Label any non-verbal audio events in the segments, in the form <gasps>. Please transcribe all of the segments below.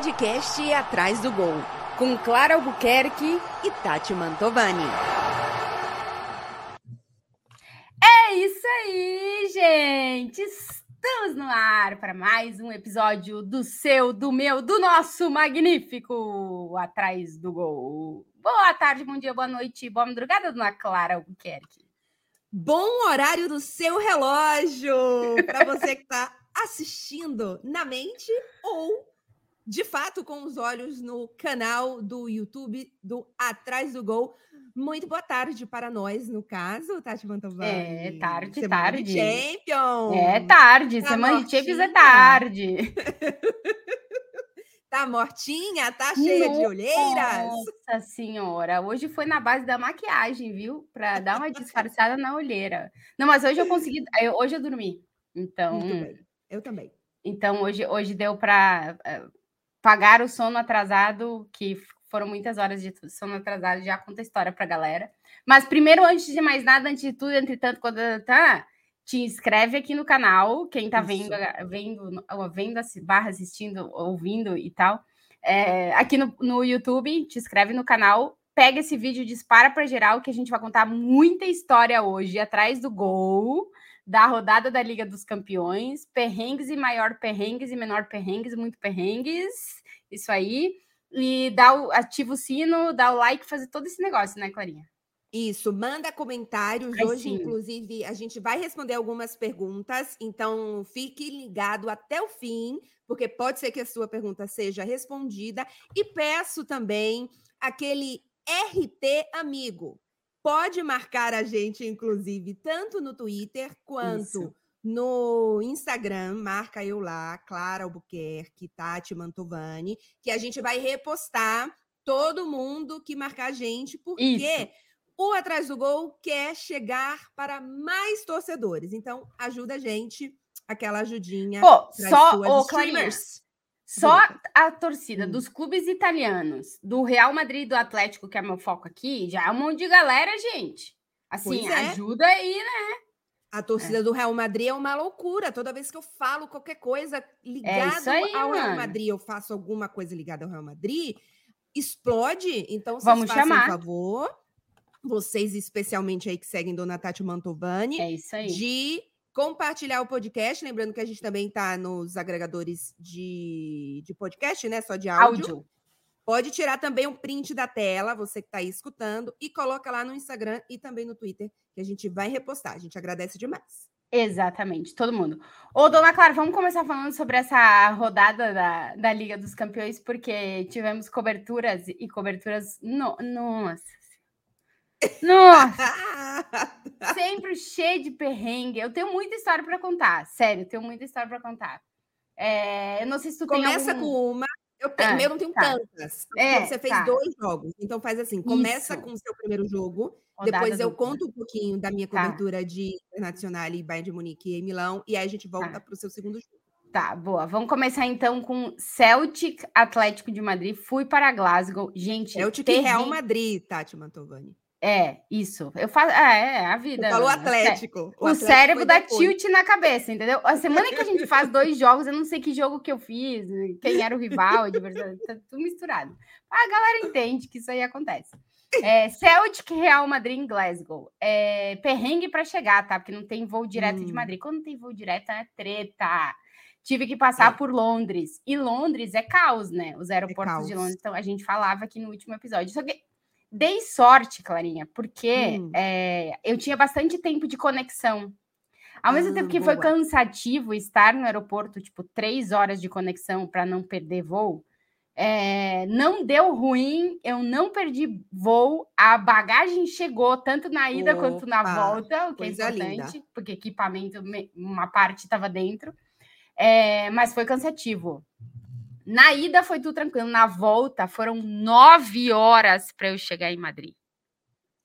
podcast Atrás do Gol, com Clara Albuquerque e Tati Mantovani. É isso aí, gente! Estamos no ar para mais um episódio do seu, do meu, do nosso magnífico Atrás do Gol. Boa tarde, bom dia, boa noite, boa madrugada, dona Clara Albuquerque. Bom horário do seu relógio para você que está assistindo na mente ou de fato com os olhos no canal do YouTube do Atrás do Gol. Muito boa tarde para nós, no caso, Tati Mantovani. É, tarde, Semana tarde. De Champions. É tarde, Tá semana de Champions é mortinha? tarde. <laughs> Tá mortinha? Tá cheia de olheiras? Nossa senhora, hoje foi na base da maquiagem, viu? Para dar uma disfarçada na olheira. Não, mas hoje eu consegui, hoje eu dormi. Então, Muito bem. Eu também. então hoje, hoje deu para pagar o sono atrasado, que foram muitas horas de sono atrasado, já conta a história pra galera. Mas primeiro, antes de mais nada, antes de tudo, entretanto, quando tá, te inscreve aqui no canal, quem tá vendo, Isso. vendo, vendo, assi- barra assistindo, ouvindo e tal, é, aqui no, no YouTube, te inscreve no canal, pega esse vídeo, dispara para geral, que a gente vai contar muita história hoje, atrás do gol, da rodada da Liga dos Campeões, perrengues e maior perrengues e menor perrengues, muito perrengues, isso aí, e dá o, ativa o sino, dá o like, fazer todo esse negócio, né, Clarinha? Isso, manda comentários. Ai, Hoje, sim. inclusive, a gente vai responder algumas perguntas, então fique ligado até o fim, porque pode ser que a sua pergunta seja respondida. E peço também aquele RT amigo. Pode marcar a gente, inclusive, tanto no Twitter quanto Isso. no Instagram. Marca eu lá, Clara Albuquerque, Tati Mantovani, que a gente vai repostar todo mundo que marcar a gente, porque Isso. o Atrás do Gol quer chegar para mais torcedores. Então, ajuda a gente, aquela ajudinha. Pô, só, ô, Clarinha, streamers. Só a torcida Hum. dos clubes italianos, do Real Madrid e do Atlético, que é meu foco aqui, já é um monte de galera, gente. Assim, é. ajuda aí, né? A torcida do Real Madrid é uma loucura. Toda vez que eu falo qualquer coisa ligado É aí, ao Real mano. Madrid, eu faço alguma coisa ligada ao Real Madrid, explode. Então, vocês Vamos façam chamar. um favor, vocês especialmente aí que seguem Dona Tati Mantovani, É isso aí. de compartilhar o podcast. Lembrando que a gente também está nos agregadores de, de podcast, né? Só de áudio. Áudio. Pode tirar também um print da tela, você que está aí escutando, e coloca lá no Instagram e também no Twitter, que a gente vai repostar. A gente agradece demais. Exatamente, todo mundo. Ô, dona Clara, vamos começar falando sobre essa rodada da, da Liga dos Campeões, porque tivemos coberturas e coberturas. No, nossa. Nossa, <laughs> sempre cheio de perrengue. Eu tenho muita história para contar, sério, tenho muita história para contar. É, eu não sei se tu Começa tem algum... com uma. Eu, tenho, Ah, eu não tenho tá. tantas. É, você fez tá. dois jogos. Então faz assim: começa Isso. com o seu primeiro jogo. rodada depois eu dupla. conto um pouquinho da minha Tá. cobertura de Internacional e Bayern de Munique e Milão. E aí a gente volta Tá. para o seu segundo jogo. Tá, boa. Vamos começar então com Celtic Atlético de Madrid. Fui para Glasgow. Gente, o Tique Real terri- Madrid, Tati Mantovani. É, isso. Eu faço. É, é a vida. Falou. É, Atlético. O, Atlético cérebro dá tilt na cabeça, entendeu? A semana que a gente faz <laughs> dois jogos, eu não sei que jogo que eu fiz, quem era o rival, o adversário, tá tudo misturado. A galera entende que isso aí acontece. É, Celtic Real Madrid em Glasgow. É, perrengue para chegar, tá? Porque não tem voo direto de Hum. Madrid. Quando tem voo direto, é treta. Tive que passar É. por Londres. E Londres é caos, né? Os aeroportos de caos. Londres. Então, a gente falava aqui no último episódio. Só que dei sorte, Clarinha, porque Hum. é, eu tinha bastante tempo de conexão. Ao mesmo Ah, tempo que foi boa. cansativo estar no aeroporto, tipo, três horas de conexão para não perder voo, é, não deu ruim, eu não perdi voo, a bagagem chegou tanto na ida quanto na Opa, volta, o que é coisa linda. importante, porque equipamento, me- uma parte estava dentro, é, mas foi cansativo. Na ida foi tudo tranquilo, na volta foram nove horas para eu chegar em Madrid.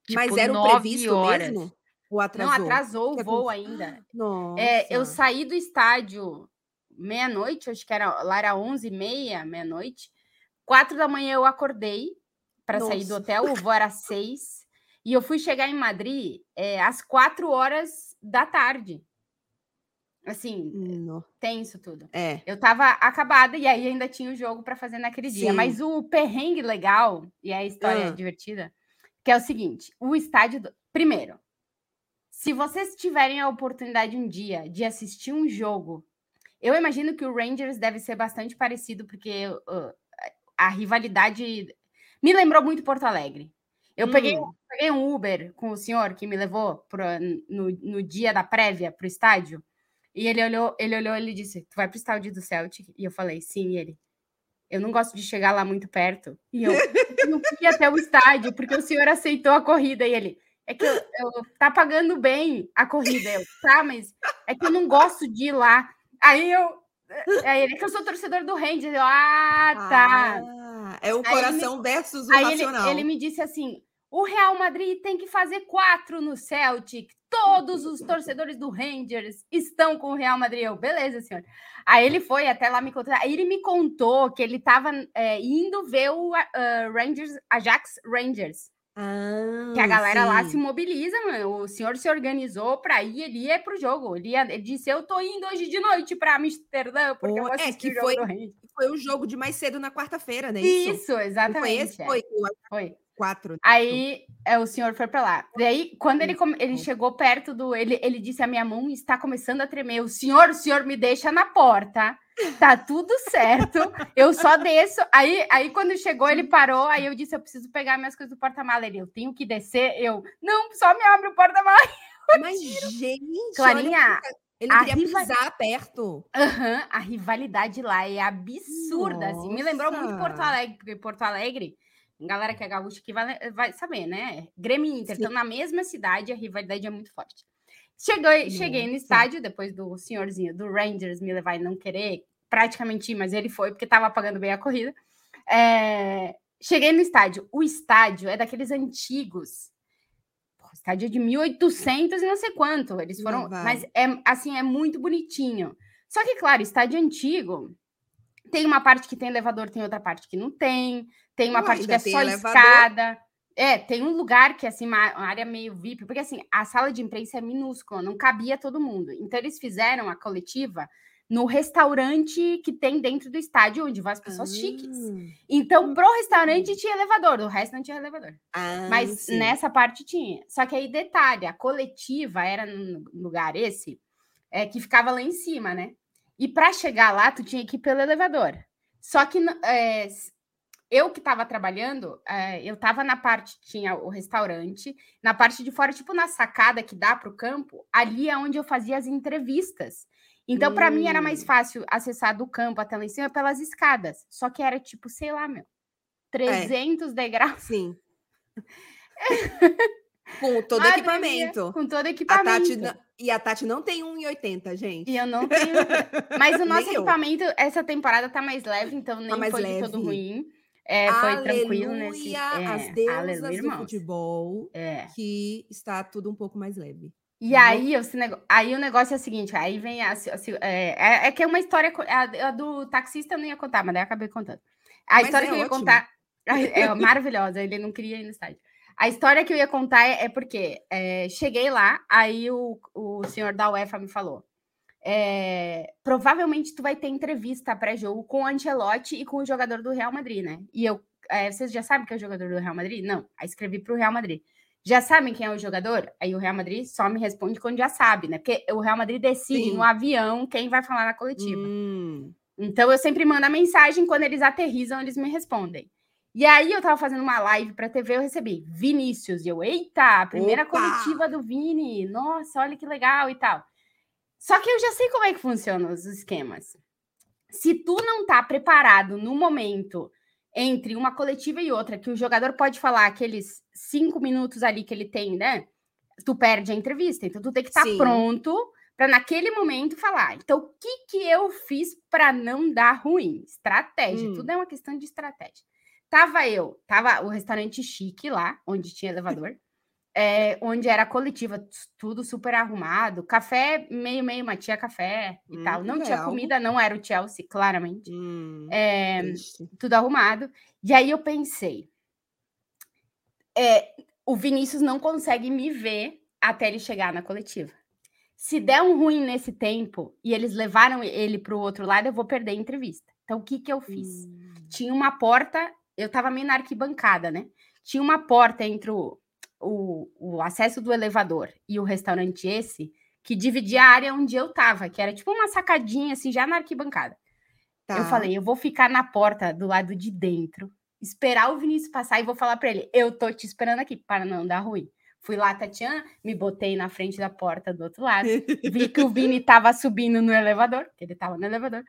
Mas Tipo, era o previsto horas. mesmo? Ou atrasou? Não, atrasou o voo acon- ainda. Nossa. É, eu saí do estádio meia-noite, acho que era lá era 11 e meia, meia-noite. Quatro da manhã eu acordei para sair do hotel, o voo era seis. E eu fui chegar em Madrid é, às quatro horas da tarde. Assim, No. tenso tudo. É. Eu tava acabada e aí ainda tinha o jogo para fazer naquele dia. Sim. Mas o perrengue legal, e a história Ah. divertida, que é o seguinte: o estádio. do- Primeiro, se vocês tiverem a oportunidade um dia de assistir um jogo, eu imagino que o Rangers deve ser bastante parecido, porque uh, a rivalidade me lembrou muito Porto Alegre. Eu peguei, Hum. peguei um Uber com o senhor que me levou pro- no, no dia da prévia para o estádio. E ele olhou, ele olhou, ele disse: Tu vai pro estádio do Celtic? E eu falei, sim, E ele. Eu não gosto de chegar lá muito perto. E eu, eu não fui até o estádio, porque o senhor aceitou a corrida. E ele, é que eu, eu tá pagando bem a corrida. Eu, tá, mas é que eu não gosto de ir lá. Aí eu. Aí ele, é que eu sou torcedor do Rangers. Eu, ah, tá. Ah, é o ele me- coração versus o Aí ele, racional. ele me disse assim: o Real Madrid tem que fazer quatro no Celtic. Todos os torcedores do Rangers estão com o Real Madrid. Eu, beleza, senhor. Aí ele foi até lá me contar. Aí ele me contou que ele estava indo ver o ah, Rangers, Ajax Rangers. Ah, Que a galera lá sim. se mobiliza, mano. O senhor se organizou para ir, ele ia pro jogo. Ele, ia, ele disse: Eu tô indo hoje de noite para Amsterdã, porque Oh, é, que o foi-. Foi o jogo de mais cedo na quarta-feira, né? Isso, Não exatamente. foi esse? é. Foi Foi. 4. Aí é, o senhor foi para lá. Daí, quando ele, come- ele Hum. chegou perto do. Ele, ele disse: A minha mão está começando a tremer. O senhor, o senhor me deixa na porta. Tá tudo certo. Eu só desço. Aí, aí quando chegou, ele parou. Aí eu disse: Eu preciso pegar minhas coisas do porta-mala. Ele, eu tenho que descer. Eu, não, só me abre o porta-mala. <laughs> Mas, gente, Clarinha, ele a queria riva- pisar perto. Aham, a rivalidade lá é absurda, assim. Me lembrou muito Porto. Alegre, porque Porto Alegre, galera que é gaúcha aqui vai, vai saber, né? Grêmio e Inter Sim. estão na mesma cidade, a rivalidade é muito forte. Cheguei, cheguei no estádio, depois do senhorzinho do Rangers me levar e não querer praticamente ir, mas ele foi, porque estava pagando bem a corrida. É, cheguei no estádio. O estádio é daqueles antigos. Pô, estádio é de 1800 e não sei quanto. Eles foram. Mas é assim, é muito bonitinho. Só que, claro, estádio antigo. Tem uma parte que tem elevador, tem outra parte que não tem. Tem uma Ué, parte que é só elevador? escada. É, tem um lugar que é assim, uma área meio VIP, porque assim, a sala de imprensa é minúscula, não cabia todo mundo. Então, eles fizeram a coletiva no restaurante que tem dentro do estádio, onde vão as pessoas chiques. Então, pro restaurante tinha elevador, o resto não tinha elevador. Ah, Mas sim. nessa parte tinha. Só que aí, detalhe, a coletiva era num lugar esse é, que ficava lá em cima, né? E para chegar lá, tu tinha que ir pelo elevador. Só que é, eu que estava trabalhando, é, eu estava na parte, tinha o restaurante, na parte de fora, tipo na sacada que dá para o campo, ali é onde eu fazia as entrevistas. Então, para mim, era mais Hum. fácil acessar do campo até lá em cima pelas escadas. Só que era tipo, sei lá, meu, 300 degraus. Sim. <laughs> Com todo Madre equipamento. mia, Com todo A equipamento. Tati, não- e a Tati não tem 1,80, gente. E eu não tenho. Mas o <laughs> nosso equipamento, essa temporada tá mais leve, então nem mais foi de todo leve. ruim. É, foi tranquilo nesse. Aleluia, É, as deusas aleluia, do futebol, É. que está tudo um pouco mais leve. E Uhum. aí, esse nego- aí o negócio é o seguinte: aí vem a. se- É, é- é que é uma história. A, a do taxista eu não ia contar, mas daí eu acabei contando. A Mas história é que eu ia ótimo. contar <laughs> é maravilhosa, ele não queria ir no estádio. A história que eu ia contar é, é porque é, cheguei lá, aí o, o senhor da UEFA me falou. é, provavelmente tu vai ter entrevista pré-jogo com o Ancelotti e com o jogador do Real Madrid, né? E eu, é, vocês já sabem que é o jogador do Real Madrid? Não. Aí escrevi para o Real Madrid. Já sabem quem é o jogador? Aí o Real Madrid só me responde quando já sabe, né? Porque o Real Madrid decide Sim. no avião quem vai falar na coletiva. Hum, Então eu sempre mando a mensagem, quando eles aterrizam, eles me respondem. E aí eu tava fazendo uma live para TV, eu recebi Vinícius, e eu, eita, primeira Opa! coletiva do Vini, nossa, olha que legal e tal. Só que eu já sei como é que funcionam os esquemas. Se tu não tá preparado no momento entre uma coletiva e outra, que o jogador pode falar aqueles cinco minutos ali que ele tem, né? Tu perde a entrevista. Então tu tem que estar Sim. pronto para naquele momento falar. Então, o que que eu fiz para não dar ruim? Estratégia. Hum. Tudo é uma questão de estratégia. Tava eu, tava o restaurante chique lá, onde tinha elevador, é, <laughs> onde era coletiva, tudo super arrumado, café meio meio, mas tinha café e Hum, tal. Não tinha legal. comida, não era o Chelsea, claramente. hum, É, tudo arrumado. E aí eu pensei, é, o Vinícius não consegue me ver até ele chegar na coletiva. Se der um ruim nesse tempo e eles levaram ele para o outro lado, eu vou perder a entrevista. Então, o que, que eu fiz? Hum. Tinha uma porta, eu estava meio na arquibancada, né? Tinha uma porta entre o, o, o acesso do elevador e o restaurante esse, que dividia a área onde eu estava, que era tipo uma sacadinha, assim, já na arquibancada. Tá. Eu falei, eu vou ficar na porta do lado de dentro, esperar o Vinícius passar e vou falar para ele, eu tô te esperando aqui, para não dar ruim. Fui lá, Tatiana, me botei na frente da porta do outro lado, vi que o Vini estava subindo no elevador, que ele estava no elevador.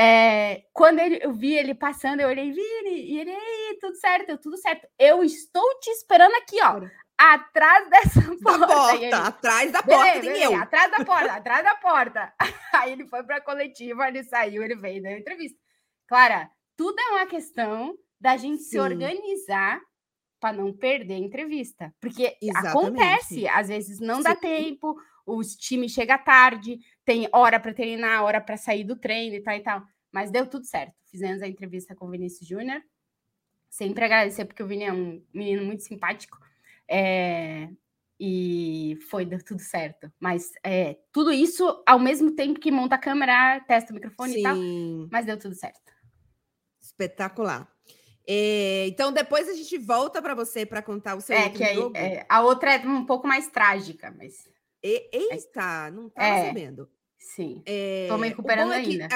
É, quando ele, eu vi ele passando, eu olhei, Vini, e ele, Ei, tudo certo, tudo certo. Eu estou te esperando aqui, ó, atrás dessa <laughs> porta. Da porta ele, atrás da porta, beleza, tem eu. Atrás da porta, atrás da porta. <laughs> Aí ele foi para a coletiva, ele saiu, ele veio da entrevista. Clara, tudo é uma questão da gente Sim. se organizar para não perder a entrevista. Porque Exatamente. acontece, às vezes não Sim. dá tempo, os times chegam tarde, tem hora para treinar, hora para sair do treino e tal e tal. Mas deu tudo certo. Fizemos a entrevista com o Vinícius Júnior. Sempre agradecer, porque o Vini é um menino muito simpático. É, e foi, deu tudo certo. Mas é, tudo isso ao mesmo tempo que monta a câmera, testa o microfone Sim. e tal. Mas deu tudo certo. Espetacular. É, então, depois a gente volta para você para contar o seu é, que aí, é, a outra é um pouco mais trágica, mas. E, eita, não estava é, sabendo. Sim. Estou me recuperando ainda.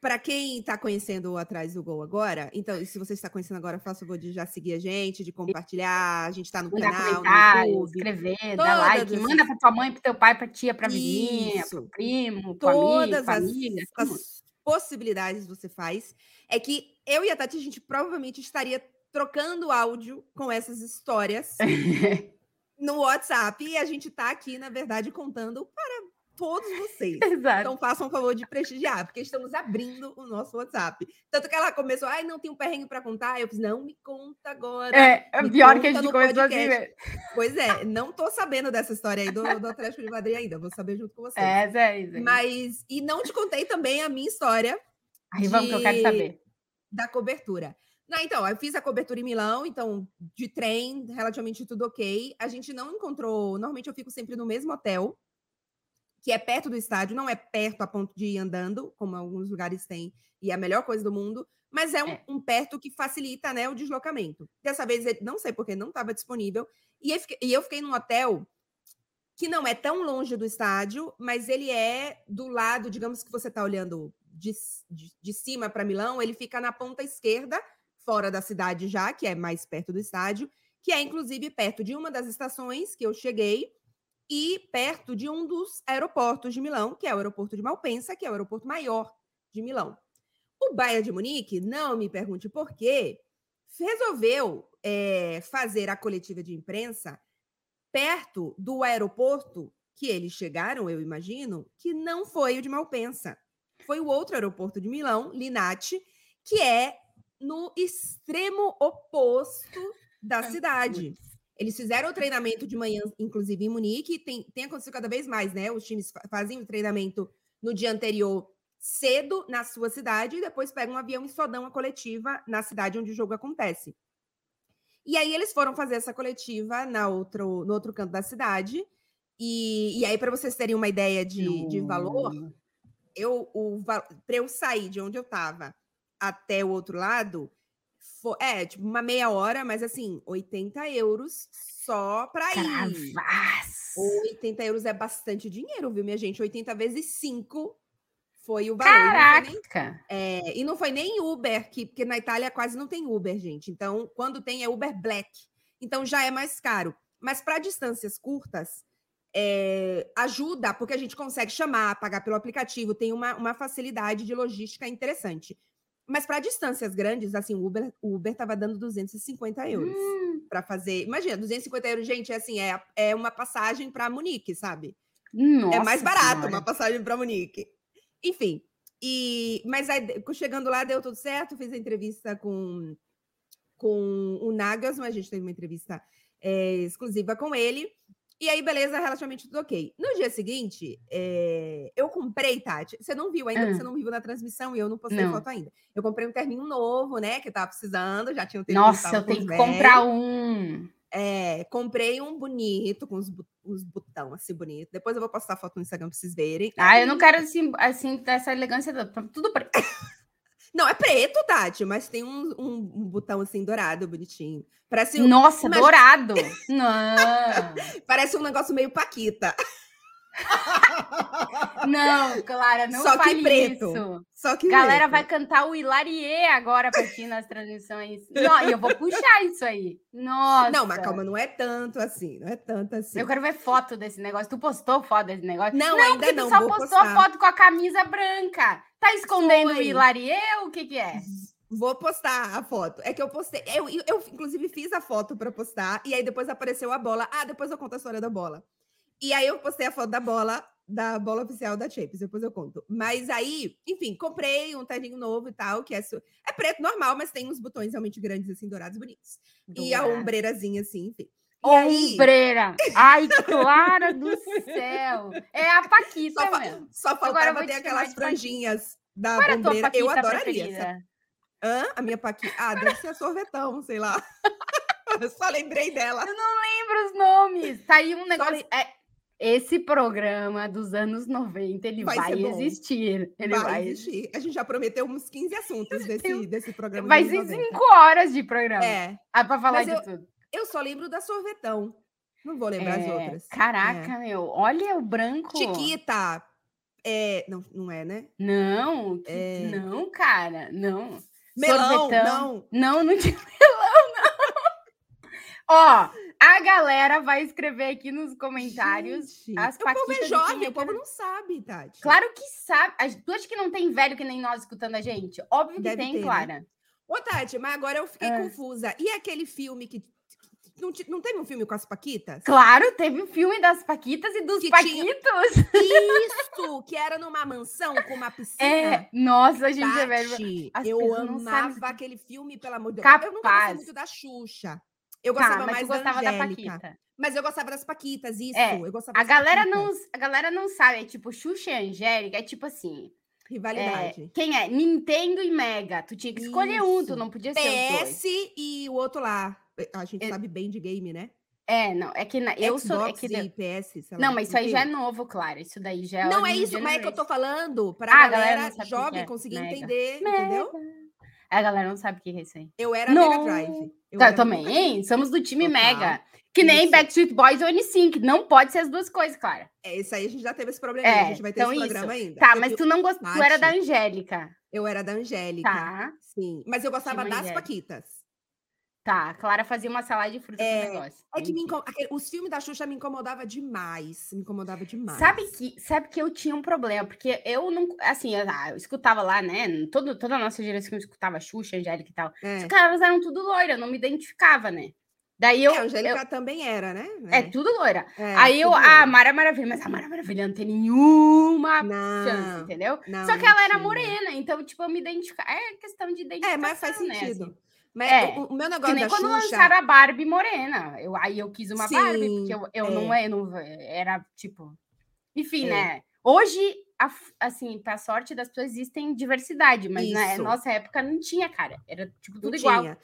Para quem está conhecendo o Atrás do Gol agora, então, se você está conhecendo agora, faça o favor de já seguir a gente, de compartilhar. A gente está no Mandar canal, no YouTube. Escrever, dar like, as... manda para tua mãe, para teu pai, para tia, para vizinha, para primo, para amigo, família. As, as possibilidades você faz. É que eu e a Tati, a gente provavelmente estaria trocando áudio com essas histórias <laughs> no WhatsApp. E a gente está aqui, na verdade, contando todos vocês. Exato. Então façam o favor de prestigiar, porque estamos abrindo o nosso WhatsApp. Tanto que ela começou, ai, não tem um perrengue para contar. Eu fiz, não, me conta agora. É, é pior que a gente começou assim, né? Pois é, não tô sabendo dessa história aí do, do Atlético de Madrid ainda, vou saber junto com vocês. É, é, é. Mas, e não te contei também a minha história. Aí de... vamos que eu quero saber da cobertura. Não, então, eu fiz a cobertura em Milão, então, de trem, relativamente tudo ok. A gente não encontrou. Normalmente eu fico sempre no mesmo hotel, que é perto do estádio, não é perto a ponto de ir andando, como alguns lugares têm, e é a melhor coisa do mundo, mas é um, é. um perto que facilita né, o deslocamento. Dessa vez, não sei porque não estava disponível, e eu, fiquei, e eu fiquei num hotel que não é tão longe do estádio, mas ele é do lado, digamos que você está olhando de, de, de cima para Milão, ele fica na ponta esquerda, fora da cidade já, que é mais perto do estádio, que é inclusive perto de uma das estações que eu cheguei e perto de um dos aeroportos de Milão, que é o aeroporto de Malpensa, que é o aeroporto maior de Milão. O Bayern de Munique, não me pergunte por quê, resolveu é, fazer a coletiva de imprensa perto do aeroporto que eles chegaram, eu imagino, que não foi o de Malpensa foi o outro aeroporto de Milão, Linate, que é no extremo oposto da cidade. Eles fizeram o treinamento de manhã, inclusive em Munique, tem, tem acontecido cada vez mais, né? Os times fazem o treinamento no dia anterior cedo na sua cidade e depois pegam um avião e só dão a coletiva na cidade onde o jogo acontece. E aí eles foram fazer essa coletiva na outro, no outro canto da cidade. E, e aí, para vocês terem uma ideia de, de valor, eu para eu sair de onde eu estava até o outro lado, foi, é, tipo, uma meia hora, mas assim, 80 euros só para ir. 80 euros é bastante dinheiro, viu, minha gente? 80 vezes 5 foi o valor. Caraca! Nem, é, e não foi nem Uber, que, porque na Itália quase não tem Uber, gente. Então, quando tem é Uber Black. Então já é mais caro. Mas para distâncias curtas, é, ajuda, porque a gente consegue chamar, pagar pelo aplicativo, tem uma, uma facilidade de logística interessante. Mas para distâncias grandes, assim, o Uber o Uber estava dando 250 euros hum. para fazer. Imagina, 250 euros, gente, é assim, é, é uma passagem para Munique, sabe? Nossa é mais barato senhora. uma passagem para Munique. Enfim, e mas aí, chegando lá deu tudo certo, fiz a entrevista com, com o Nagas, mas a gente teve uma entrevista é, exclusiva com ele. E aí, beleza, relativamente tudo ok. No dia seguinte, é... eu comprei, Tati. Você não viu ainda, ah. você não viu na transmissão e eu não postei não. foto ainda. Eu comprei um terninho novo, né? Que eu tava precisando, já tinha um terninho. Nossa, eu tenho que comprar um. É, comprei um bonito, com uns, uns botão assim bonito. Depois eu vou postar foto no Instagram pra vocês verem. Ah, eu não quero assim, assim essa elegância tudo preto. Não, é preto, Tati, mas tem um, um, um botão assim dourado, bonitinho. Parece um, Nossa, mas... dourado! <laughs> Não! Parece um negócio meio Paquita. <laughs> Não, Clara, não Só que preto. Isso. Só que Galera preto. vai cantar o Hilarie agora para ti nas transmissões. Não, e eu vou puxar isso aí. Nossa. Não, mas calma, não é tanto assim, não é tanto assim. Eu quero ver foto desse negócio. Tu postou foto desse negócio? Não, não ainda não. Tu só postou postar. foto com a camisa branca. Tá escondendo Foi. o Hilarie ou o que que é? Vou postar a foto. É que eu postei. Eu, eu, eu inclusive, fiz a foto para postar. E aí depois apareceu a bola. Ah, depois eu conto a história da bola. E aí eu postei a foto da bola, da bola oficial da Champions, depois eu conto. Mas aí, enfim, comprei um terninho novo e tal, que é, su... é preto normal, mas tem uns botões realmente grandes, assim, dourados, bonitos. E a ombreirazinha, assim, enfim. E Ombreira! Aí... Ai, <laughs> Clara do céu! É a Paquita, só, mesmo. Só faltava ter aquelas franjinhas da Qual ombreira. Eu adoraria. Hã? A minha Paquita? Ah, deve ser a sorvetão, sei lá. <laughs> Eu só lembrei dela. Eu não lembro os nomes. Tá aí um negócio. É, esse programa dos anos 90, ele vai, vai existir. Ele vai, vai, existir. A gente já prometeu uns 15 assuntos desse, desse programa. Vai ser 5 horas de programa. É. Ah, para falar Mas de eu, tudo. Eu só lembro da sorvetão. Não vou lembrar é, as outras. Caraca, é. meu. Olha o branco. Chiquita. É, não, não é, né? Não, é... não, cara, não. Melão, não. Não, não tinha <laughs> melão, não. Ó, a galera vai escrever aqui nos comentários Gente, as paquitas. O povo é jovem, o povo não sabe, Tati. Claro que sabe. Tu acha que não tem velho que nem nós escutando a gente? Óbvio que Deve tem, ter, né? Clara. Né? Ô, Tati, mas agora eu fiquei ah. confusa. E aquele filme que não, não, teve um filme com as Paquitas? Claro, teve um filme das Paquitas e dos que Paquitos. Tinha... Isso, que era numa mansão com uma piscina. É, nossa, a gente Tati, é velho. eu amava aquele filme, pelo amor de Deus. Capaz. Eu nunca gostei muito da Xuxa. Eu tá, gostava tá, mais gostava da, da Paquita. Mas eu gostava das Paquitas, isso. É, eu gostava a galera não A galera não sabe, é tipo, Xuxa e Angélica, é tipo assim. Rivalidade. É, quem é? Nintendo e Mega. Tu tinha que escolher isso. um, tu não podia ser PS e o outro lá. A gente é, sabe bem de game, né? É, não, é que na, eu Xbox sou. É que, e PS, não, mas isso aí já é novo, claro. Isso daí já é. Não é isso, mas é que eu tô falando para ah, galera, galera jovem é. conseguir Mega. entender, Mega. entendeu? A galera não sabe o que é isso aí. Eu era não. Mega Drive. Eu tá, também, somos do time Total. Mega. Que nem isso. Backstreet Boys ou N5. Não pode ser as duas coisas, cara. É, isso aí a gente já teve esse problema. É, a gente vai ter então esse programa isso. ainda. Tá, mas tu não gostou. Tu era da Angélica. Eu era da Angélica. Tá. Sim. Mas eu gostava das. Paquitas. Tá, Clara fazia uma salada de frutas é, negócio. É que incom... os filmes da Xuxa me incomodava demais. Me incomodava demais. Sabe que, sabe que eu tinha um problema, porque eu não. Assim, eu, ah, eu escutava lá, né? Todo, toda a nossa geração escutava Xuxa, Angélica e tal. É. Os caras eram tudo loira, eu não me identificava, né? Daí eu. É, a Angélica eu, também era, né? É, é tudo loira. É, Aí eu, a ah, Mara Maravilha, mas a Mara Maravilha não tem nenhuma não, chance, entendeu? Não, Só que ela era morena, então, tipo, eu me identificava. É questão de identificação. É, mas faz sentido. Né, assim. Mas é, o, o, meu negócio que nem quando Xuxa... lançaram a Barbie morena. Eu, aí eu quis uma Sim, Barbie, porque eu, eu é. não, é, não era tipo. Enfim, é. né? Hoje, a, assim, pra sorte das pessoas, existem diversidade, mas na nossa época não tinha, cara. Era tipo tudo não igual. Tinha.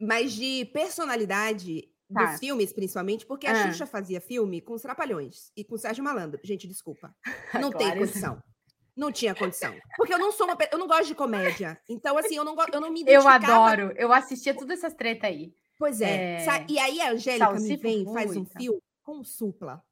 Mas de personalidade tá. dos filmes, principalmente, porque a ah. Xuxa fazia filme com os Trapalhões e com o Sérgio Malandro. Gente, desculpa. <laughs> Não claro. tem condição. Não tinha condição. Porque eu não sou uma eu não gosto de comédia. Então, assim, eu não, eu não me identificava... Eu adoro. Eu assistia todas essas tretas aí. Pois é. é... E aí a Angélica me vem faz um filme com Supla.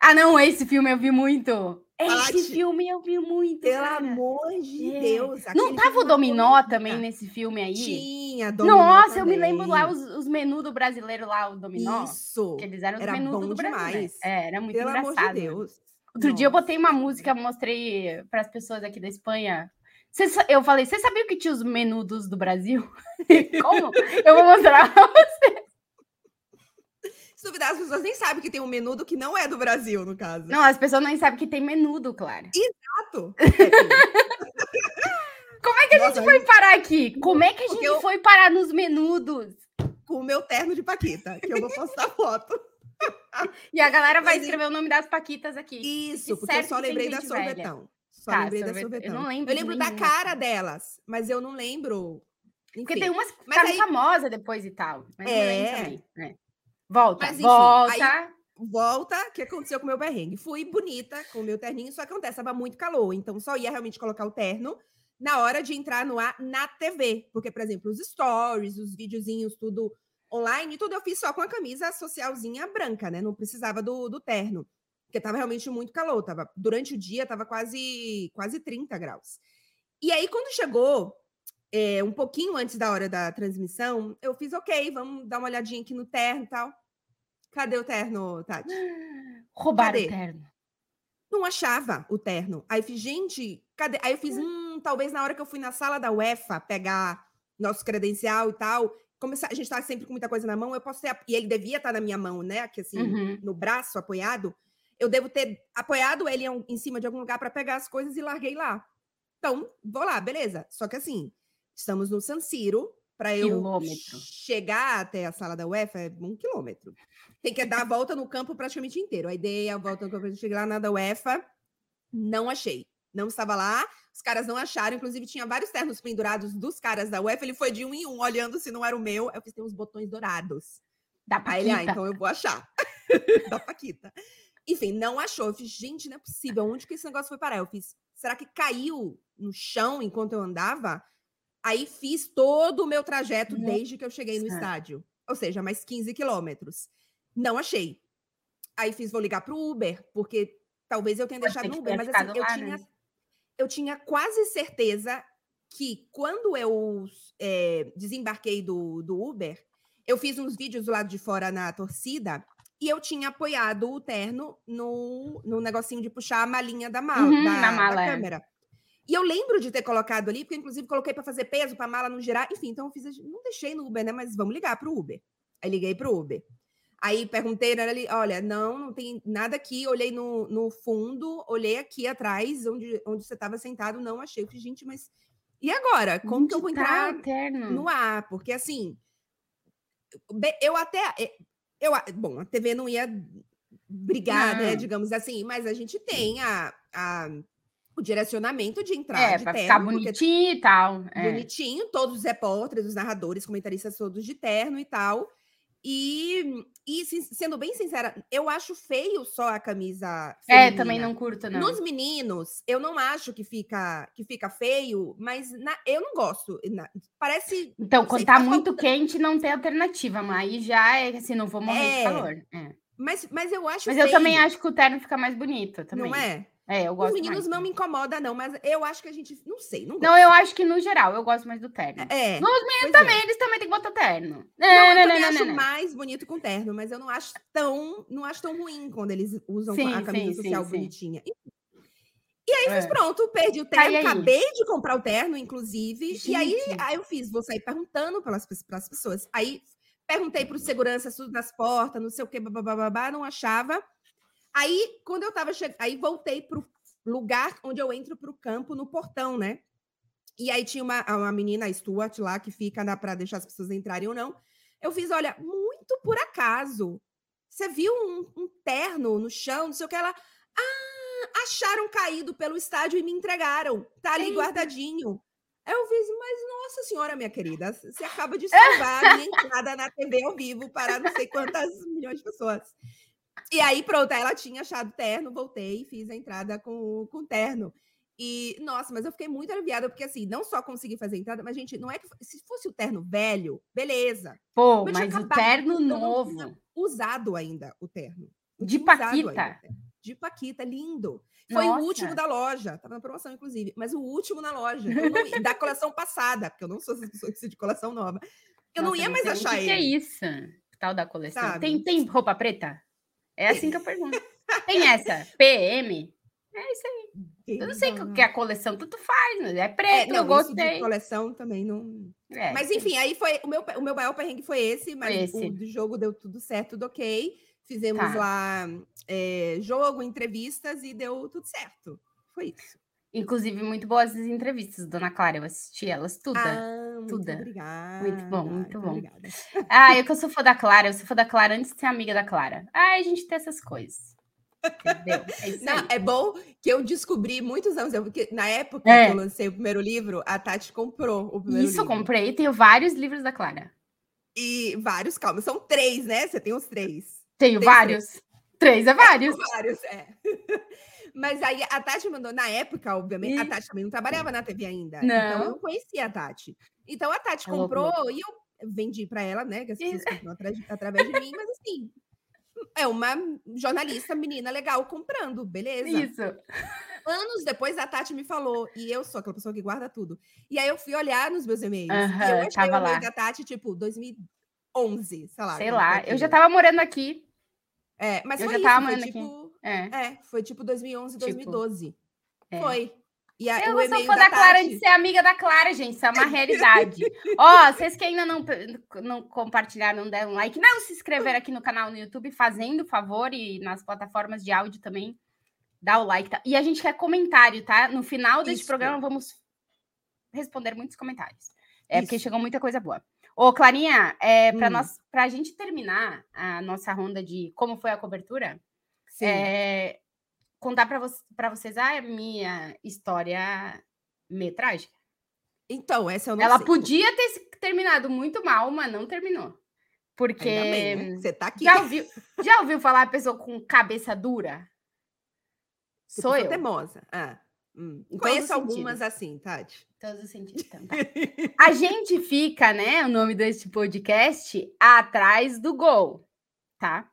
Ah, não, esse filme eu vi muito. Esse filme eu vi muito. Pelo cara. amor de é. Deus. Não tava o Dominó também nesse filme aí? Tinha, Dominó. Nossa, também. eu me lembro lá os, os menus do brasileiro lá, o Dominó. Isso. Que eles eram os era menus bom do demais. É, era muito Pelo engraçado. amor de Deus. Outro Nossa. dia eu botei uma música, mostrei para as pessoas aqui da Espanha. eu falei, você sabia que tinha os menudos do Brasil? <laughs> Como? Eu vou mostrar pra você. Se duvidar, as pessoas nem sabem que tem um menudo que não é do Brasil, no caso. Não, as pessoas nem sabem que tem menudo, claro. Exato. <laughs> Como é que a Nossa, gente foi parar aqui? Como é que a gente eu... foi parar nos menudos? Com o meu terno de Paquita, que eu vou postar foto. E a galera vai escrever o nome das Paquitas aqui. Isso, porque eu só lembrei da sorvetão. Só tá, lembrei da sorvetão. Eu não lembro. Eu lembro da cara delas, mas eu não lembro. Enfim. Porque tem umas que ficaram aí... famosas depois e tal. Mas é. Né? Volta, Mas, enfim, volta. Aí, volta, o que aconteceu com o meu berrengue? Fui bonita com o meu terninho, só que acontece, tava muito calor, então só ia realmente colocar o terno na hora de entrar no ar na TV. Porque, por exemplo, os stories, os videozinhos, tudo online, tudo eu fiz só com a camisa socialzinha branca, né? Não precisava do, do terno. Porque tava realmente muito calor. Tava, durante o dia tava quase, quase 30 graus. E aí, quando chegou é, um pouquinho antes da hora da transmissão, eu fiz, ok, vamos dar uma olhadinha aqui no terno e tal. Cadê o terno, Tati? Roubaram Cadê? o terno. Não achava o terno. Aí fiz, gente, cadê? Aí eu fiz, hum, talvez na hora que eu fui na sala da UEFA pegar nosso credencial e tal, como a gente tá sempre com muita coisa na mão, eu posso ter. E ele devia estar tá na minha mão, né? Assim, uhum. no braço apoiado. Eu devo ter apoiado ele em cima de algum lugar para pegar as coisas e larguei lá. Então, vou lá, beleza. Só que assim, estamos no San Siro, para eu quilômetro. chegar até a sala da UEFA é um quilômetro. Tem que dar a volta no campo praticamente inteiro. A ideia, a volta no campo, cheguei lá na da UEFA, não achei. Não estava lá, os caras não acharam. Inclusive, tinha vários ternos pendurados dos caras da UEFA. Ele foi de um em um, olhando se não era o meu. Eu fiz, tem uns botões dourados. Da Paquita. Aí ele, ah, então eu vou achar. <laughs> da Paquita. Enfim, não achou. Eu fiz, gente, não é possível. Onde que esse negócio foi parar? Eu fiz, será que caiu no chão enquanto eu andava? Aí fiz todo o meu trajeto desde que eu cheguei no estádio. Ou seja, mais 15 quilômetros. Não achei. Aí fiz, vou ligar para o Uber, porque talvez eu tenha deixado no Uber, mas assim, eu, lá, tinha, né? Eu tinha quase certeza que quando eu é, desembarquei do, do Uber, eu fiz uns vídeos do lado de fora na torcida e eu tinha apoiado o terno no, no negocinho de puxar a malinha da, mala, uhum, da, mala, da é. câmera. E eu lembro de ter colocado ali, porque inclusive coloquei para fazer peso, para a mala não girar. Enfim, então eu fiz, não deixei no Uber, né? Mas vamos ligar para o Uber. Aí liguei para o Uber. Aí perguntei, era ali, olha, não, não tem nada aqui. Olhei no, no fundo, olhei aqui atrás, onde, onde você estava sentado, não achei. Falei, gente, mas e agora? Como que eu vou tá entrar no ar? Porque assim, eu até. Eh, eu, bom, a TV não ia brigar, né, digamos assim, mas a gente tem a, a o direcionamento de entrar é, de terno. ficar bonitinho e tal. É. Bonitinho, todos os repórteres, os narradores, comentaristas todos de terno e tal. E, e sendo bem sincera, eu acho feio só a camisa. Feminina. É, também não curto, não. Nos meninos, eu não acho que fica que fica feio, mas na, eu não gosto. Na, parece. Então, quando sei, tá muito falta... quente, não tem alternativa, mas aí já é assim, não vou morrer é, de calor. É. Mas, mas eu acho Mas feio. eu também acho que o terno fica mais bonito também. Não é? É, eu gosto Os meninos mais, não me incomoda, não, mas eu acho que a gente. Não sei. Não, não, eu acho que no geral eu gosto mais do terno. É. Nos meninos também, é. eles também têm que botar terno. Não, não, eu também acho mais bonito com terno, mas eu não acho tão, não acho tão ruim quando eles usam sim, a camisa sim, social sim, bonitinha. E aí, é. fiz pronto, perdi o terno, acabei de comprar o terno, inclusive. Gente. E aí, aí eu fiz, vou sair perguntando pelas, pelas pessoas. Aí perguntei para o segurança tudo nas portas, não sei o que, babá, não achava. Aí, quando eu tava chegando, aí voltei pro lugar onde eu entro pro campo, no portão, né? E aí tinha uma, uma menina, a Stuart, lá, que fica para deixar as pessoas entrarem ou não. Eu fiz, olha, muito por acaso. Você viu um, um terno no chão, não sei o que. Ela, ah, acharam caído pelo estádio e me entregaram. Tá ali Eita. guardadinho. Eu fiz, mas nossa senhora, minha querida, você acaba de salvar a minha entrada na TV ao vivo para não sei quantas milhões de pessoas. E aí, pronto, ela tinha achado terno, voltei e fiz a entrada com, com terno. E, nossa, mas eu fiquei muito aliviada, porque assim, não só consegui fazer a entrada, mas, gente, não é que. Se fosse o terno velho, beleza. Pô, mas o terno novo. Usado ainda o terno. De Paquita. De Paquita, lindo. Foi Nossa. o último da loja. Tava na promoção, inclusive. Mas o último na loja. Não, da coleção passada, porque eu não sou essa pessoa que precisa de coleção nova. Eu Nossa, não ia mais achar ele. O que é isso? Tal da coleção. Tem, tem roupa preta? É assim que eu pergunto. <laughs> Tem essa, PM? É isso aí. Eu não sei o que é a coleção, tudo faz, né? É preto, é, não, eu gostei. de coleção também não. É, mas enfim, aí foi o meu, o meu maior perrengue foi esse, mas esse. o do jogo deu tudo certo, tudo ok. Fizemos tá. lá é, jogo, entrevistas e deu tudo certo. Foi isso. Inclusive, muito boas as entrevistas, Dona Clara. Eu assisti elas tudo. Ah, muito tudo. obrigada. Muito bom, muito bom. Obrigada. Ah, eu que eu sou fã da Clara, eu sou fã da Clara antes de ser amiga da Clara. Ah, a gente tem essas coisas. Entendeu? É, Não, é bom que eu descobri muitos anos, porque na época é. que eu lancei o primeiro livro, a Tati comprou o primeiro Isso, livro. eu comprei, tenho vários livros da Clara. E vários, calma, são três, né? Você tem os três. Tenho tem vários. Três. três. é vários. É, vários, é. Mas aí a Tati mandou, na época, obviamente, a Tati também não trabalhava na TV ainda. Não. Então eu não conhecia a Tati. Então a Tati é comprou e eu vendi para ela, né? Que as pessoas compram através de mim, mas assim, é uma jornalista menina legal comprando, beleza? Isso. Anos depois a Tati me falou, e eu sou aquela pessoa que guarda tudo. E aí eu fui olhar nos meus e-mails. E eu achei o e-mail da Tati, tipo, 2011, sei lá. Sei lá, eu já tava morando aqui. É, mas eu já isso, tava morando tipo, aqui. É. é, foi tipo 2011, 2012. Tipo, é. Foi. E a, eu sou fã da, da Clara de ser amiga da Clara, gente. Isso é uma realidade. Ó, oh, vocês que ainda não, não compartilharam, não deram like, não se inscreveram aqui no canal no YouTube, fazendo favor, e nas plataformas de áudio também, dá o like. Tá? E a gente quer comentário, tá? No final deste Isso. programa, vamos responder muitos comentários. É Isso. porque chegou muita coisa boa. Ô, Clarinha, é, para hum. nós, para a gente terminar a nossa ronda de como foi a cobertura, é, contar para vo vocês a minha história meio trágica. Então, essa eu não Ela sei. podia ter terminado muito mal, mas não terminou. Porque. Bem, né? Você tá aqui. Já ouviu, já ouviu falar a pessoa com cabeça dura? Tipo, sou eu. teimosa. Ah. Hum. Conheço algumas assim, Tati. Todos os sentidos. Então, tá. <laughs> a gente fica, né? O nome deste podcast, atrás do gol, tá?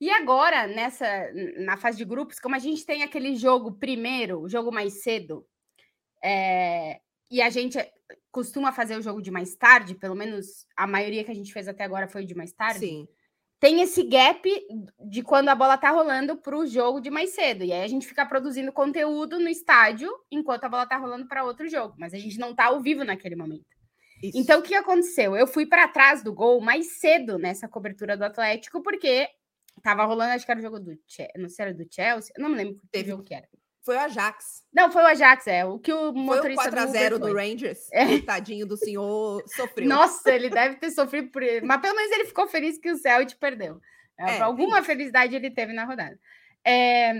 E agora, nessa, na fase de grupos, como a gente tem aquele jogo primeiro, o jogo mais cedo, é, e a gente costuma fazer o jogo de mais tarde, pelo menos a maioria que a gente fez até agora foi de mais tarde. Sim. Tem esse gap de quando a bola tá rolando para o jogo de mais cedo. E aí a gente fica produzindo conteúdo no estádio enquanto a bola tá rolando para outro jogo. Mas a gente não tá ao vivo naquele momento. Isso. Então, o que aconteceu? Eu fui para trás do gol mais cedo nessa cobertura do Atlético, porque Tava rolando, acho que era o jogo do Chelsea. Não sei se era do Chelsea. Eu não me lembro que jogo que era. Foi o Ajax. Não, foi o Ajax, é. O que o motorista. Foi o 4x0 do, do Rangers. É. Tadinho do senhor sofreu. Nossa, ele deve ter sofrido por ele. Mas pelo menos ele ficou feliz que o Celtic perdeu. É, é, alguma felicidade ele teve na rodada. É...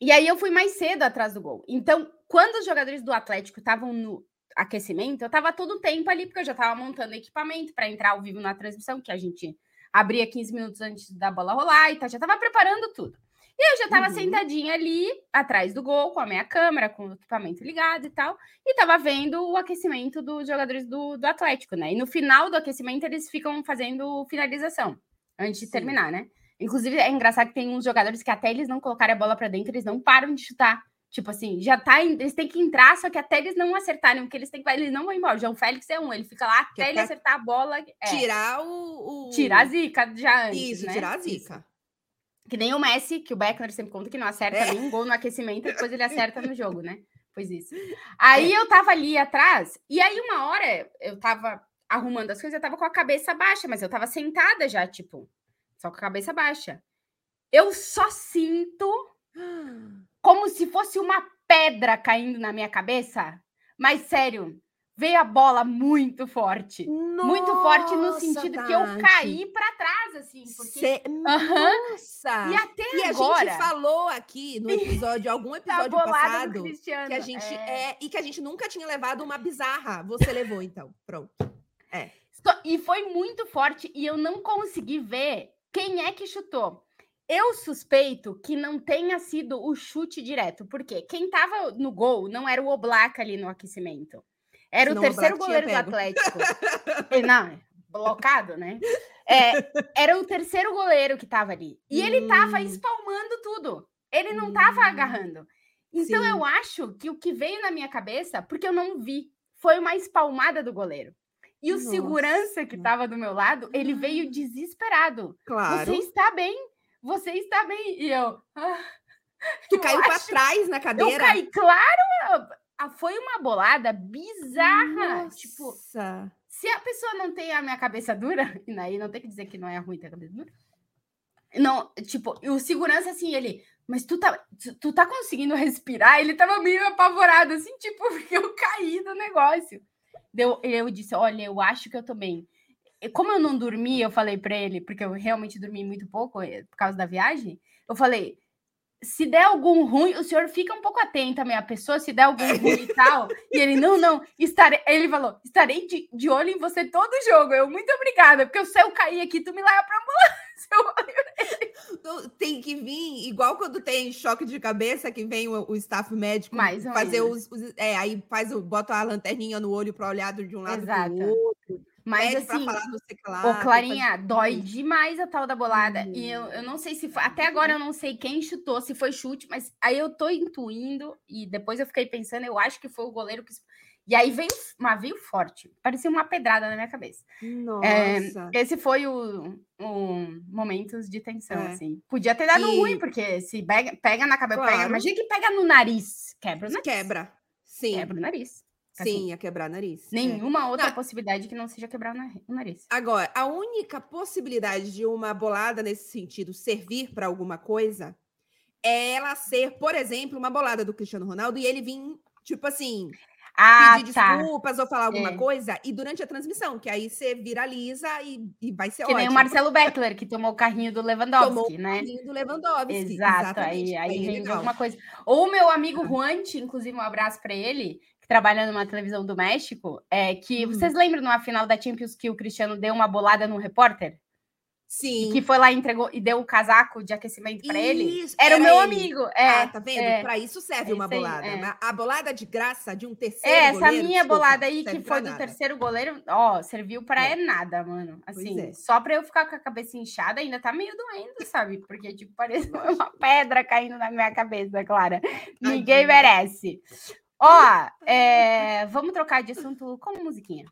E aí eu fui mais cedo atrás do gol. Então, quando os jogadores do Atlético estavam no aquecimento, eu estava todo o tempo ali, porque eu já estava montando equipamento para entrar ao vivo na transmissão, que a gente abria 15 minutos antes da bola rolar e tal, já estava preparando tudo. E eu já estava uhum. sentadinha ali, atrás do gol, com a minha câmera, com o equipamento ligado e tal, e estava vendo o aquecimento dos jogadores do, do Atlético, né? E no final do aquecimento, eles ficam fazendo finalização, antes de Sim. terminar, né? Inclusive, é engraçado que tem uns jogadores que até eles não colocarem a bola para dentro, eles não param de chutar. Tipo assim, já tá. Eles têm que entrar, só que até eles não acertarem, porque eles têm que. Eles não vão embora. O João Félix é um, ele fica lá até ele acertar a bola. É. Tirar o, o, Tirar a zica já antes. Isso, né? tirar a zica. Isso. Que nem o Messi, que o Beckner sempre conta que não acerta é. nenhum gol no aquecimento, <laughs> depois ele acerta no jogo, né? Pois isso. Aí é. eu tava ali atrás, e aí uma hora eu tava arrumando as coisas, eu tava com a cabeça baixa, mas eu tava sentada já, tipo, só com a cabeça baixa. Eu só sinto <gasps> como se fosse uma pedra caindo na minha cabeça. Mas sério, veio a bola muito forte. Nossa, muito forte no sentido Tati. que eu caí para trás, assim. Porque... Cê... Nossa! E até e agora... a gente falou aqui no <laughs> episódio, algum tá episódio tá passado, que a gente é... é... E que a gente nunca tinha levado uma bizarra. Você levou, então. Pronto. É. E foi muito forte e eu não consegui ver quem é que chutou. Eu suspeito que não tenha sido o chute direto, porque quem estava no gol não era o Oblak ali no aquecimento. Era Senão o terceiro o goleiro do Atlético. <laughs> não, blocado, né? É, era o terceiro goleiro que estava ali. E hum. ele estava espalmando tudo. Ele não estava hum. agarrando. Então Sim. eu acho que o que veio na minha cabeça, porque eu não vi, foi uma espalmada do goleiro. E o Nossa. segurança que estava do meu lado, ele veio desesperado. Claro. Você está bem? Você está bem. E eu. Ah, <laughs> tu eu caiu para trás na cadeira? Eu caí, claro. Eu, foi uma bolada bizarra. Nossa. Tipo, se a pessoa não tem a minha cabeça dura, <laughs> e aí não tem que dizer que não é ruim ter a cabeça dura. Não, tipo, o segurança assim, ele, mas tu tá, tu, tu tá conseguindo respirar? Ele tava meio apavorado, assim, tipo, <laughs> porque eu caí do negócio. Eu, eu disse: Olha, eu acho que eu tô bem como eu não dormi, eu falei para ele, porque eu realmente dormi muito pouco eh, por causa da viagem, eu falei, se der algum ruim, o senhor fica um pouco atento à minha pessoa, se der algum ruim e tal. E ele, não, não, estarei. Ele falou: estarei de, de olho em você todo o jogo. Eu, muito obrigada, porque se eu cair aqui, tu me leva pra ambulância. tem que vir, igual quando tem choque de cabeça, que vem o, o staff médico Mais fazer os, os, É, aí faz o, bota a lanterninha no olho para olhar de um lado para o outro. Mas assim, ô Clarinha, dói demais a tal da bolada. Hum. E eu, eu não sei se foi, até agora eu não sei quem chutou, se foi chute, mas aí eu tô intuindo e depois eu fiquei pensando, eu acho que foi o goleiro que e aí veio uma veio forte, parecia uma pedrada na minha cabeça. Nossa. É, esse foi o, o momentos de tensão, é. assim. Podia ter dado e... ruim, porque se pega, pega na cabeça, claro. pega, imagina que pega no nariz, quebra o nariz. Quebra. Sim. Quebra o nariz. Assim, Sim, ia quebrar nariz. É. Nenhuma é. outra não. possibilidade que não seja quebrar o nariz. Agora, a única possibilidade de uma bolada nesse sentido servir para alguma coisa é ela ser, por exemplo, uma bolada do Cristiano Ronaldo e ele vir, tipo assim, ah, pedir tá. desculpas ou falar alguma é. coisa, e durante a transmissão, que aí você viraliza e, e vai ser que ótimo. Que nem o Marcelo Beckler, que tomou o carrinho do Lewandowski, tomou né? o carrinho do Lewandowski. Exato, aí, aí vem alguma coisa. Ou o meu amigo Juanti, inclusive um abraço para ele, trabalha numa televisão do México, é que hum. vocês lembram numa final da Champions que o Cristiano deu uma bolada no repórter? Sim. Que foi lá e entregou e deu o casaco de aquecimento para ele. Era, era, o meu ele. amigo. É, ah, tá vendo? É, para isso serve uma bolada. Aí, é. A bolada de graça de um terceiro é, essa goleiro. Essa minha desculpa, bolada aí, que foi do terceiro goleiro, ó, serviu para é. é. nada, mano. Assim, é. só para eu ficar com a cabeça inchada, ainda tá meio doendo, sabe? Porque, tipo, parece uma pedra caindo na minha cabeça, Clara. Ninguém merece. Ó, é, vamos trocar de assunto com musiquinha.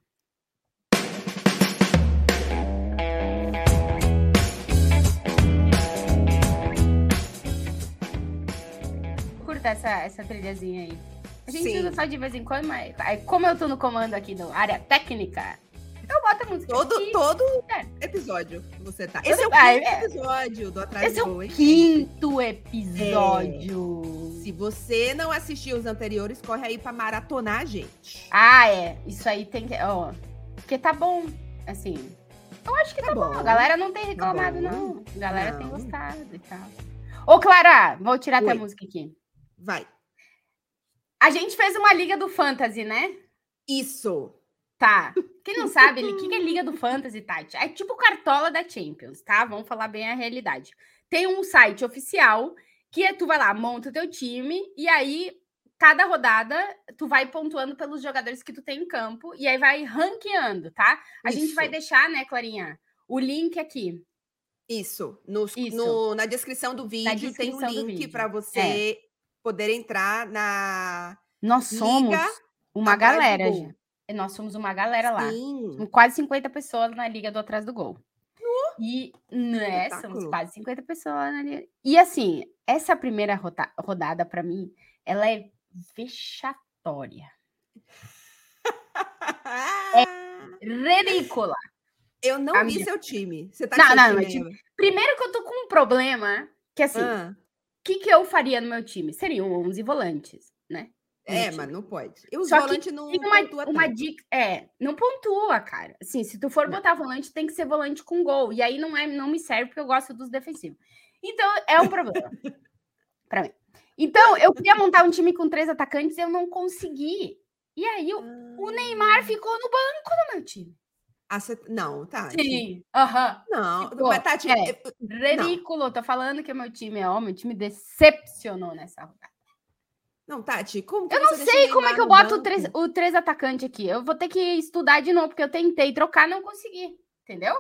curta essa, essa trilhazinha aí. A gente Sim. usa só de vez em quando, mas como eu tô no comando aqui da área técnica, eu boto a música. Todo, aqui. todo é. episódio você tá. Esse é o ah, quinto é. episódio do Atrás Esse é o quinto episódio. É. Se você não assistiu os anteriores, corre aí pra maratonar a gente. Ah, é. Isso aí tem que. Ó, porque tá bom. Assim. Eu acho que tá, tá bom. bom. A galera não tem tá reclamado, tá não. A galera não. tem gostado e tal. Ô, Clara, vou tirar Oi. a música aqui. Vai. A gente fez uma liga do Fantasy, né? Isso. Tá. Quem não sabe, o que é Liga do Fantasy, Tati? É tipo cartola da Champions, tá? Vamos falar bem a realidade. Tem um site oficial que é, tu vai lá, monta o teu time e aí cada rodada tu vai pontuando pelos jogadores que tu tem em campo e aí vai ranqueando, tá? A Isso. gente vai deixar, né, Clarinha, o link aqui. Isso. Nos, Isso. No, na descrição do vídeo descrição tem um link para você é poder entrar na. Nós somos Liga uma galera, já. Nós somos uma galera lá. Sim. Quase 50 pessoas na Liga do Atrás do Gol. Uh, e né, somos quase 50 pessoas na Liga. E assim, essa primeira rodada, para mim, ela é vexatória. <laughs> é <laughs> ridícula. Eu não a vi minha... seu time. Você tá não, não, meu time. Primeiro que eu tô com um problema, que assim, ah que, que eu faria no meu time? Seriam 11 volantes, né? É, mas não pode. E os volantes não uma, uma dica, é, não pontua, cara. Assim, se tu for não. botar volante, tem que ser volante com gol. E aí não é, não me serve porque eu gosto dos defensivos. Então, é um problema <laughs> para mim. Então, eu queria montar um time com três atacantes e eu não consegui. E aí, o, ah. o Neymar ficou no banco do meu time. Ah, você... Não, Tati. Sim, aham. Não, Ficou. mas Tati. É, ridículo. Não. Tô falando que o meu time é homem, o time decepcionou nessa rodada. Não, Tati, como que Eu não sei como é que eu boto o três, o três atacante aqui. Eu vou ter que estudar de novo, porque eu tentei trocar, não consegui. Entendeu?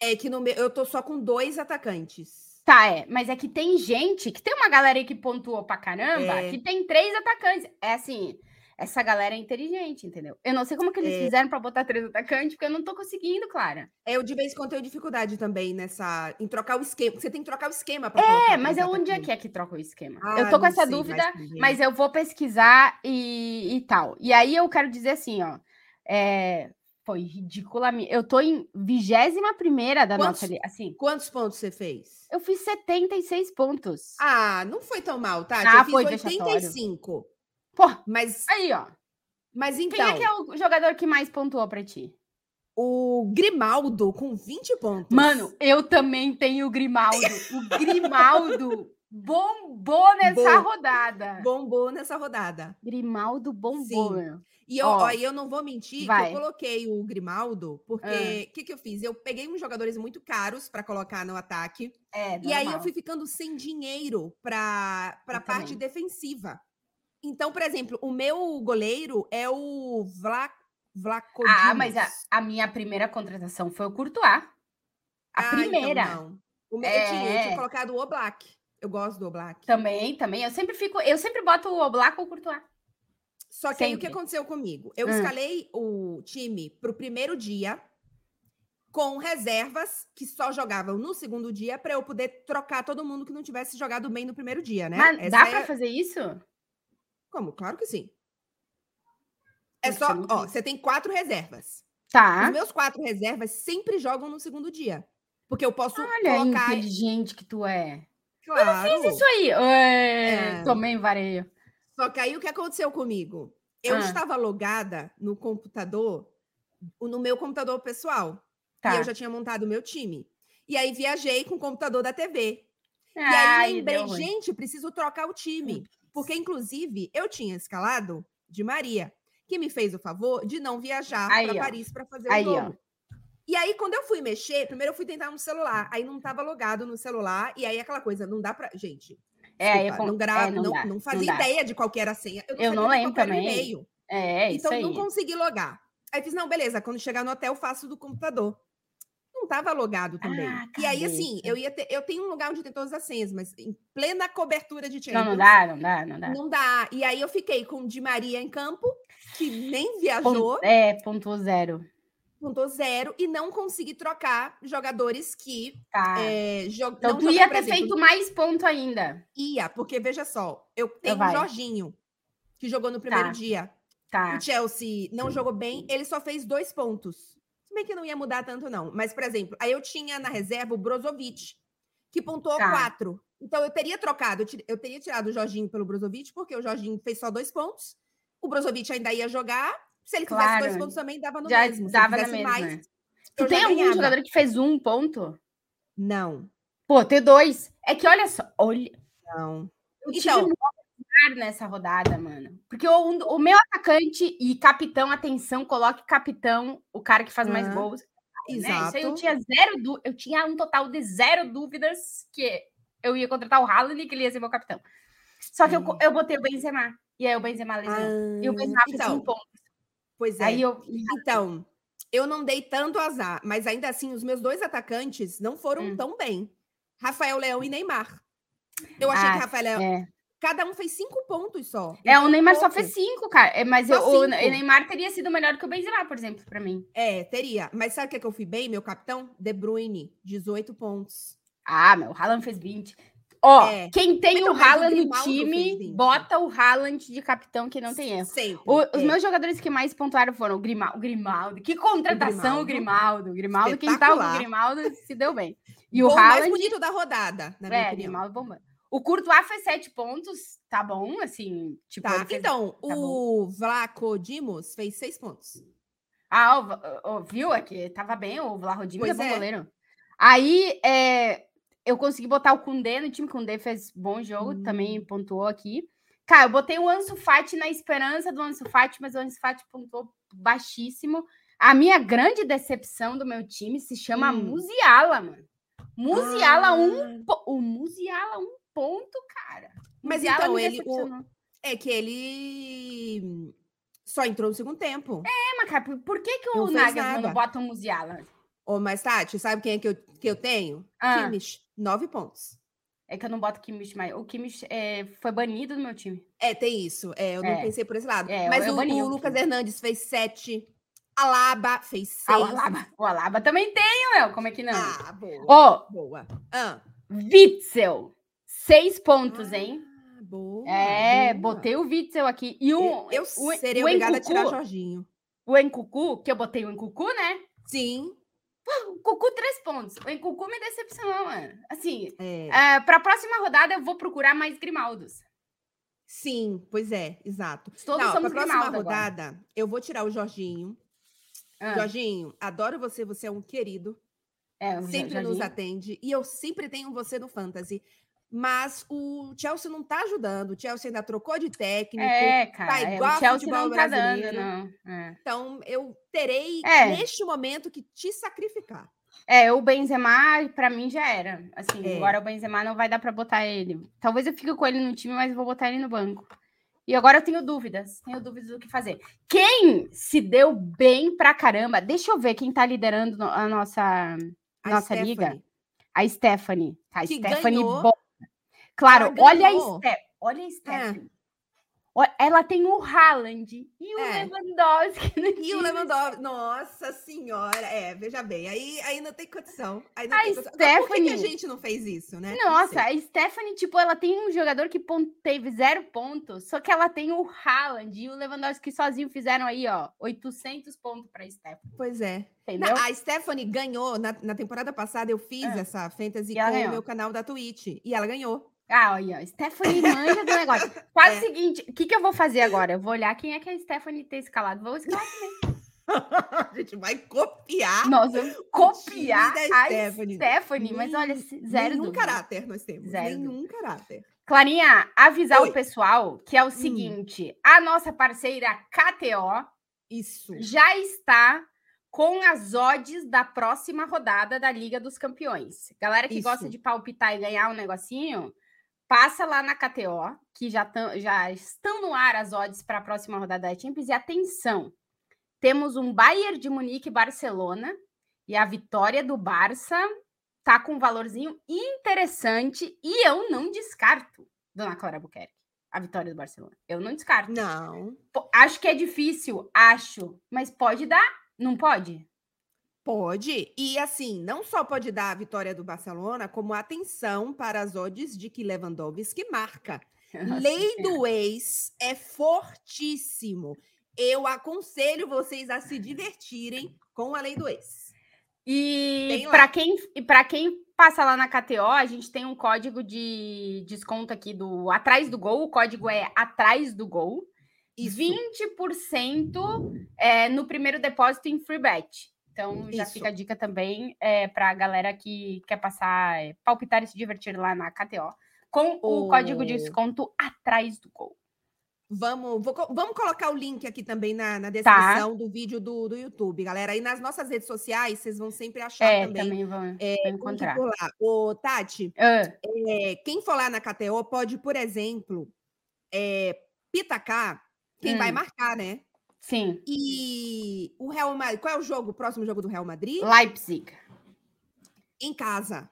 É que no meu, eu tô só com dois atacantes. Tá, é. Mas é que tem gente, que tem uma galera aí que pontuou pra caramba, é. que tem três atacantes. É assim, essa galera é inteligente, entendeu? Eu não sei como que eles é. fizeram para botar três atacantes, porque eu não tô conseguindo, Clara. Eu de vez em quando tenho dificuldade também nessa em trocar o esquema. Você tem que trocar o esquema para É, mas é onde é que é que troca o esquema? Ah, eu tô com essa sei, dúvida, mas eu vou pesquisar e, e tal. E aí eu quero dizer assim, ó, é, foi ridícula. Eu tô em 21 primeira da quantos, nossa assim. Quantos pontos você fez? Eu fiz 76 pontos. Ah, não foi tão mal, tá? Ah, eu fiz foi 85. Pô, mas. Aí, ó. Mas então. Quem é que é então o jogador que mais pontuou pra ti? O Grimaldo, com 20 pontos. Mano, eu também tenho o Grimaldo. O Grimaldo <laughs> bombou nessa Bom- rodada. Bombou nessa rodada. Grimaldo bombou, Sim. E eu, Ó, ó, eu não vou mentir que vai. eu coloquei o Grimaldo, porque Ah. o que, que eu fiz? Eu peguei uns jogadores muito caros para colocar no ataque. É, E aí eu fui ficando sem dinheiro para a parte também. defensiva. Então, por exemplo, o meu goleiro é o Vla, Vlaco Ah, mas a, a minha primeira contratação foi o Courtois. A primeira. então não. O meu, eu, tinha, eu tinha É. colocado o Oblak. Eu gosto do Oblak. Também, também. Eu sempre fico, eu sempre boto o Oblak ou o Courtois. Só que aí o que aconteceu comigo? Eu Hum. escalei o time para o primeiro dia com reservas que só jogavam no segundo dia para eu poder trocar todo mundo que não tivesse jogado bem no primeiro dia, né? Mas Essa dá é- pra fazer isso? Como? Claro que sim. É só, eu nunca ó, você tem quatro reservas. Tá. Os meus quatro reservas sempre jogam no segundo dia. Porque eu posso Olha, colocar. inteligente que tu é. Claro. Isso aí. É, É. Tomei vareio. Só que aí o que aconteceu comigo? Eu Ah. estava logada no computador, no meu computador pessoal. Tá. E eu já tinha montado o meu time. E aí viajei com o computador da TV. E aí lembrei, gente, preciso trocar o time. Porque, inclusive, eu tinha escalado de Maria, que me fez o favor de não viajar Aí, para ó. Paris para fazer Aí, o ó. jogo. E aí, quando eu fui mexer, primeiro eu fui tentar no celular, aí não estava logado no celular, e aí aquela coisa, não dá para Gente, É, aí é desculpa, com- não, gra... é, não não, dá, não não fazia dá. ideia de qual que era a senha. Eu não, Eu não lembro também. e-mail. É, isso então, aí. não consegui logar. Aí fiz, não, beleza, quando chegar no hotel, faço do computador. Não estava logado também. Ah, e aí, assim, eu ia ter, eu tenho um lugar onde tem todas as senhas, mas em plena cobertura de Não, Champions. não dá, não dá, não dá. Não dá. E aí eu fiquei com o Di Maria em campo, que nem viajou, Pon- É, ponto zero. pontou zero, e não consegui trocar jogadores que Tá. é, então não tu ia ter exemplo, feito mais ponto ainda. Ia, porque veja só, eu tenho o vai. Jorginho, que jogou no primeiro Tá. dia. Tá. O Chelsea não jogou bem, ele só fez dois pontos. Se bem que não ia mudar tanto, não. Mas, por exemplo, aí eu tinha na reserva o Brozovic, que pontuou Tá. quatro. Então eu teria trocado, eu, teria tirado o Jorginho pelo Brozovic, porque o Jorginho fez só dois pontos. O Brozovic ainda ia jogar. Se ele fizesse Claro. dois pontos também, dava no Já mesmo. Dava ele na fizesse mesma. mais, Tu eu tem algum ganhava. jogador que fez um ponto? Não, Pô, ter dois. É que olha só, olha, não. eu Então- nessa rodada, mano. Porque o, o meu atacante e capitão, atenção, coloque capitão, o cara que faz mais Aham. gols. né? Isso Exato. aí eu tinha zero eu tinha um total de zero dúvidas que eu ia contratar o Haaland e que ele ia ser meu capitão. Só que eu, eu botei o Benzema. E aí o Benzema lesionou. e o Ah, Benzema fez então, um ponto. pois é. Aí eu. Então, eu não dei tanto azar, mas ainda assim, os meus dois atacantes não foram Hum. tão bem. Rafael Leão e Neymar. Eu achei Ah, que Rafael Leão. É. Cada um fez cinco pontos só. É, Então, o Neymar só pouco. fez cinco, cara. É, mas Só eu- o. Neymar teria sido melhor que o Benzema, por exemplo, pra mim. É, teria. Mas sabe o que, é que eu fui bem, meu capitão? De Bruyne, 18 pontos. Ah, meu, o Haaland fez 20. Ó, É. quem tem Então, o Haaland no Grimaldo time, 20. bota o Haaland de capitão que não tem erro. Sempre. O- os é. meus jogadores que mais pontuaram foram o Grimaldo. Grimaldo. Que contratação o Grimaldo. O Grimaldo, quem com o. Grimaldo se deu bem. E o mais Haaland. bonito da rodada, na minha É, opinião. Grimaldo bombando. O Courtois fez sete pontos, tá bom, assim, tipo, Tá, fez- então, tá o Vlaco Dimos fez seis pontos. Ah, o Va- o- viu? É que tava bem, o Vlahodimos é Pois bom é. goleiro. Aí, é, eu consegui botar o Kundê no time, o Kundê fez bom jogo, Hum. também pontuou aqui. Cara, eu botei o Ansu Fati na esperança do Ansu Fati, mas o Ansu Fati pontuou baixíssimo. A minha grande decepção do meu time se chama Hum. Musiala, mano. Musiala, um, Ah, po- o Musiala, um ponto, cara. Mas então ele- o-. É que ele só entrou no segundo tempo. É, mas, cara, por, que, que o Não Nagelsmann bota o Musiala? Ô, mas, Tati, sabe quem é que eu, que eu tenho? Ah. Kimmich, nove pontos. É que eu não boto o Kimmich mais. O Kimmich é, foi banido do meu time. É, tem isso. É, eu não É. pensei por esse lado. É, mas o, o o Lucas. Hernandes fez sete. Alaba fez seis. Ah, o Alaba. O Alaba também tem, meu. Como é que não? Ah, boa. Ó, Boa. Ah, Witzel. Seis pontos, hein? ah, boa. É, boa. botei o Witzel aqui. E o, Eu o, seria o obrigada a Encucu, tirar Jorginho. o Encucu, que eu botei o Encucu, né? Sim. O Cucu, três pontos. O Encucu me decepcionou, mano. Assim, É. é, para a próxima rodada eu vou procurar mais Grimaldos. Sim, pois é, exato. Todos Não, somos pra próxima Grimaldo agora. rodada, eu vou tirar o Jorginho. Ah, Jorginho, adoro você, você é um querido. é, sempre Jorginho. nos atende. E eu sempre tenho você no Fantasy. Mas o Chelsea não tá ajudando. O Chelsea ainda trocou de técnico. É, tá cara. é, igual o ao Chelsea futebol não tá dando, não. É. Então, eu terei, É. neste momento, que te sacrificar. É, o Benzema, pra mim, já era. Assim, É. agora o Benzema não vai dar pra botar ele. Talvez eu fique com ele no time, mas vou botar ele no banco. E agora eu tenho dúvidas. Tenho dúvidas do que fazer. Quem se deu bem pra caramba? Deixa eu ver quem tá liderando a nossa, A nossa liga. A Stephanie. A Que Stephanie ganhou. Bo- Claro, olha a ganhou. Ste Olha a Stephanie. Ó, Ela tem o Haaland e o É. Lewandowski. E o time. Lewandowski, nossa senhora, é, veja bem, aí, aí não tem condição. Aí não A tem condição. Agora, Por que, que a Stephanie- gente não fez isso, né? Nossa, a Stephanie, tipo, ela tem um jogador que teve zero pontos, só que ela tem o Haaland e o Lewandowski sozinho fizeram aí, ó, 800 pontos pra Stephanie, Pois é. entendeu? A Stephanie ganhou, na, na temporada passada eu fiz Ah. essa fantasy E com o meu canal da Twitch, e ela ganhou. Ah, olha, Stephanie manja do negócio. Faz <laughs> É. o seguinte, o que, que eu vou fazer agora? Eu vou olhar quem é que a Stephanie tem escalado. Vou escalar <laughs> também. a gente vai copiar Nossa, eu vou copiar a Stephanie. Stephanie, mas olha, Nem- zero Nenhum dúvida. caráter nós temos, Zero nenhum caráter. Clarinha, avisar Oi. Hum. o pessoal que é o seguinte, a nossa parceira KTO Isso. já está com as odds da próxima rodada da Liga dos Campeões. Galera que gosta Isso. de palpitar e ganhar um negocinho, passa lá na KTO, que já, tão- já estão no ar as odds para a próxima rodada da Champions. E atenção, temos um Bayern de Munique e Barcelona, e a vitória do Barça tá com um valorzinho interessante, e eu não descarto, dona Clara Buquerque, a vitória do Barcelona. Eu não descarto. Não, Acho que é difícil, acho, mas pode dar, não pode? Pode. E assim, não só pode dar a vitória do Barcelona, como atenção para as odds de que Lewandowski marca. <laughs> Nossa Lei Senhora. do ex é fortíssimo. Eu aconselho vocês a se divertirem com a lei do ex. E para quem e para quem passa lá na KTO, a gente tem um código de desconto aqui do atrás do gol. O código é atrás do gol. Isso. 20% é, no primeiro depósito em free bet. Então já Isso. fica a dica também é, para a galera que quer passar, é, palpitar e se divertir lá na KTO. Com o O- código de desconto atrás do gol. Vamos, vou vamos colocar o link aqui também na, Tá. na descrição do vídeo do, do YouTube, galera. E nas nossas redes sociais, vocês vão sempre achar É, também. também vão, é, vão encontrar. por lá. Ô, Tati, Ah, é, quem for lá na KTO pode, por exemplo, é, pitacar quem vai Hum. marcar, né? Sim, E o Real Madrid, qual é o jogo, o próximo jogo do Real Madrid? Leipzig. Em casa,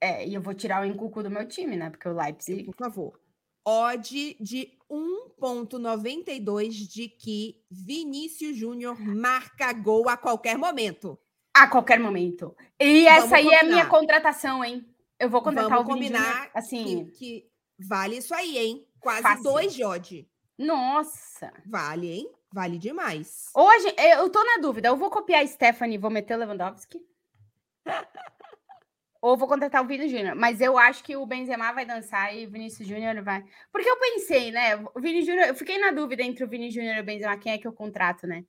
É, e eu vou tirar o encuco do meu time, né? Porque o Leipzig. por favor. Odd de 1,92 de que Vinícius Júnior marca gol a qualquer momento. A qualquer momento. E essa Vamos aí é a minha combinar. contratação, hein? Eu vou contratar Vamos o Vini Júnior, combinar assim. Que, que vale isso aí, hein? Quase Fácil. dois de odd. Nossa. Vale, hein? Vale demais. Hoje, eu tô na dúvida. Eu vou copiar a Stephanie e vou meter o Lewandowski. <laughs> Ou vou contratar o Vini Júnior. Mas eu acho que o Benzema vai dançar e o Vinícius Júnior vai. Porque eu pensei, né? O Vini Júnior, eu fiquei na dúvida entre o Vini Júnior e o Benzema, quem é que eu contrato, né?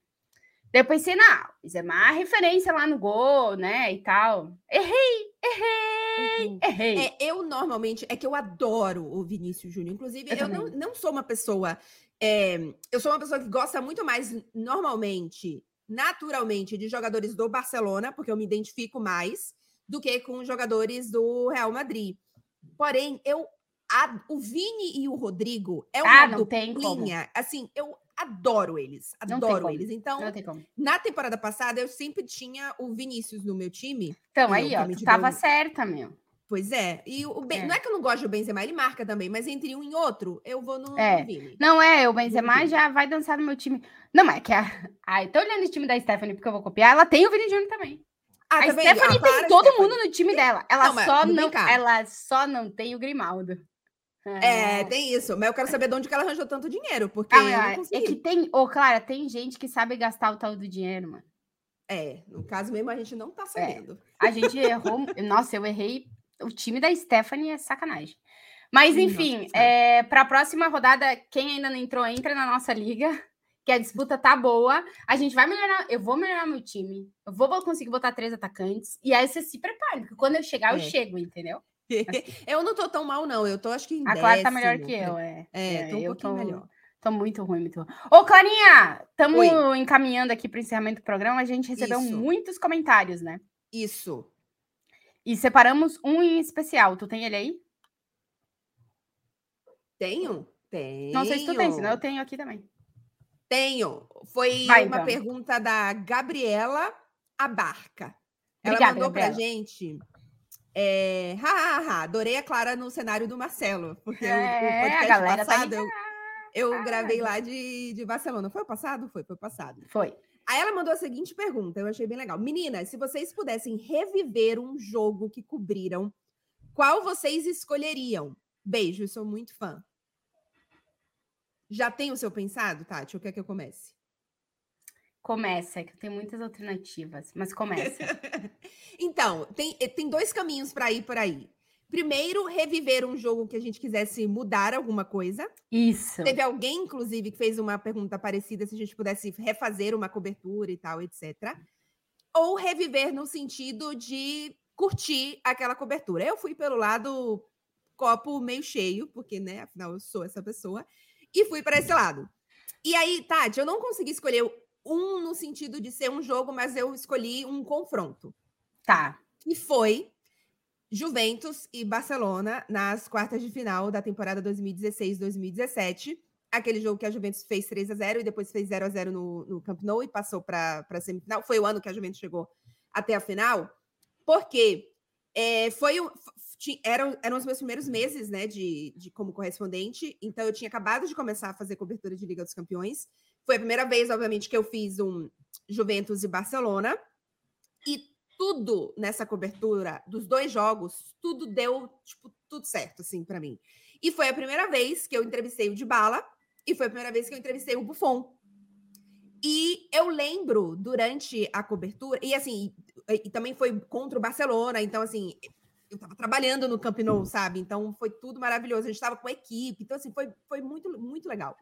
Daí eu pensei, não, o Benzema é referência lá no gol, né? E tal. Errei, errei, Uhum. errei. É, eu normalmente, é que eu adoro o Vinícius Júnior. Inclusive, Eu eu, não, não sou uma pessoa. É, eu sou uma pessoa que gosta muito mais, normalmente, naturalmente, de jogadores do Barcelona, porque eu me identifico mais, do que com jogadores do Real Madrid. Porém, eu. a- o Vini e o Rodrigo é uma Ah, duplinha. Assim, eu adoro eles. Adoro eles. Então, na temporada passada, eu sempre tinha o Vinícius no meu time. Então, aí, ó, também tu tava certa, meu. Pois é. E o Ben- É. não é que eu não gosto do Benzema, ele marca também, mas entre um e outro, eu vou no, É. Vini. Não, é, o Benzema já vai dançar no meu time. Não, mas é que a... Ai, tô olhando o time da Stephanie porque eu vou copiar. Ela tem o Vini Júnior também. Ah, a tá? Stephanie Ah, tem todo Stephanie. mundo no time dela. Ela Não, só não, ela só não tem o Grimaldo. É, tem isso. Mas eu quero saber de onde que ela arranjou tanto dinheiro, porque Ah, é que tem, ô, Clara, tem gente que sabe gastar o tal do dinheiro, mano. É, no caso mesmo, a gente não tá sabendo. A gente errou. Nossa, eu errei. O time da Stephanie é sacanagem. Mas, enfim, é, para a próxima rodada, quem ainda não entrou, entra na nossa liga, <laughs> que a disputa tá boa. A gente vai melhorar. Eu vou melhorar meu time. Eu vou conseguir botar três atacantes. E aí você se prepare, porque quando eu chegar, eu É. chego, entendeu? <laughs> eu não tô tão mal, não. Eu tô, acho que em A Clara tá melhor que eu, é. É, É, tô um eu pouquinho tô- melhor. Tô muito ruim, muito ruim. Ô, Clarinha, estamos encaminhando aqui para o encerramento do programa. A gente recebeu Isso. muitos comentários, né? Isso. E separamos um em especial. Tu tem ele aí? Tenho? Tenho. Não sei se tu tem, senão eu tenho aqui também. Tenho. Foi Vai, uma então. pergunta da Gabriela Abarca. Ela Obrigada, mandou pra Gabriela. gente. É, ha, ha, ha, adorei a Clara no cenário do Marcelo, porque o- o, É, a podcast galera tá passado eu, eu ligada. gravei lá de, de Barcelona. Foi o passado? Foi, foi o passado. Foi. Aí ela mandou a seguinte pergunta, eu achei bem legal. Meninas, se vocês pudessem reviver um jogo que cobriram, qual vocês escolheriam? Beijo, eu sou muito fã. Já tem o seu pensado, Tati? Ou quer que eu comece? Começa, que tem muitas alternativas, mas começa. <laughs> Então, tem, tem dois caminhos para ir por aí. Primeiro, reviver um jogo que a gente quisesse mudar alguma coisa. Isso. Teve alguém, inclusive, que fez uma pergunta parecida se a gente pudesse refazer uma cobertura e tal, etc. Ou reviver no sentido de curtir aquela cobertura. Eu fui pelo lado copo meio cheio, porque, né, afinal eu sou essa pessoa, e fui para esse lado. E aí, Tati, eu não consegui escolher um no sentido de ser um jogo, mas eu escolhi um confronto Tá. que foi Juventus e Barcelona nas quartas de final da temporada 2016-2017. Aquele jogo que a Juventus fez 3 a 0 e depois fez 0 a 0 no, no Camp Nou e passou para a semifinal. Foi o ano que a Juventus chegou até a final, porque é, foi eram, eram os meus primeiros meses né, de, de como correspondente, então eu tinha acabado de começar a fazer cobertura de Liga dos Campeões. Foi a primeira vez, obviamente, que eu fiz um Juventus e Barcelona. E tudo nessa cobertura dos dois jogos, tudo deu, tipo, tudo certo, assim, para mim. E foi a primeira vez que eu entrevistei o Dybala e foi a primeira vez que eu entrevistei o Buffon. E eu lembro durante a cobertura, e assim, e, e também foi contra o Barcelona, então assim, eu tava trabalhando no Camp Nou, sabe? Então foi tudo maravilhoso, a gente tava com a equipe, então assim, foi, foi muito, muito legal.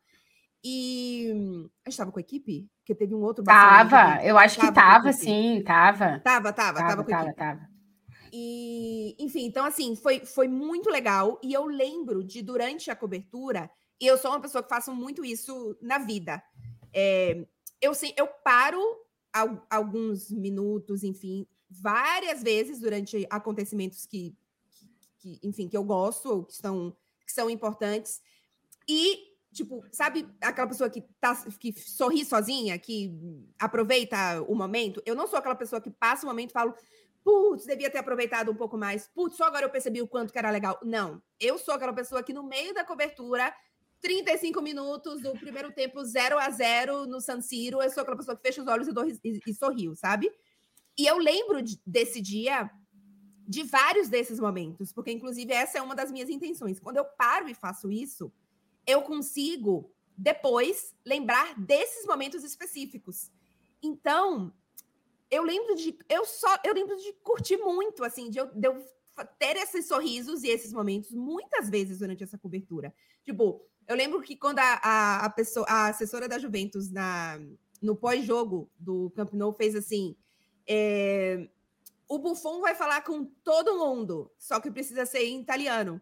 E a gente tava com a equipe? Porque teve um outro Tava, eu acho que Tava a tava, sim, tava. Tava, tava, tava, Tava, com a tava, equipe. tava. E, enfim, então assim, foi, foi muito legal. E eu lembro de, durante a cobertura, e eu sou uma pessoa que faço muito isso na vida. é, eu, eu paro al- alguns minutos, enfim, várias vezes durante acontecimentos que, que, que, enfim, que eu gosto, ou que são, que são importantes. E, tipo, sabe aquela pessoa que, tá, que sorri sozinha, que aproveita o momento? Eu não sou aquela pessoa que passa o momento e falo, putz, devia ter aproveitado um pouco mais. Putz, só agora eu percebi o quanto que era legal. Não, eu sou aquela pessoa que no meio da cobertura, 35 minutos do primeiro tempo, 0 a 0 no San Siro, eu sou aquela pessoa que fecha os olhos e, e, e sorriu, sabe? E eu lembro de- desse dia, de vários desses momentos, porque inclusive essa é uma das minhas intenções. Quando eu paro e faço isso, eu consigo depois lembrar desses momentos específicos. Então, eu lembro de eu só eu lembro de curtir muito assim, de eu, de eu ter esses sorrisos e esses momentos muitas vezes durante essa cobertura. Tipo, eu lembro que quando a, a, a pessoa, a assessora da Juventus na no pós-jogo do Camp Nou fez assim, é, o Buffon vai falar com todo mundo, só que precisa ser em italiano.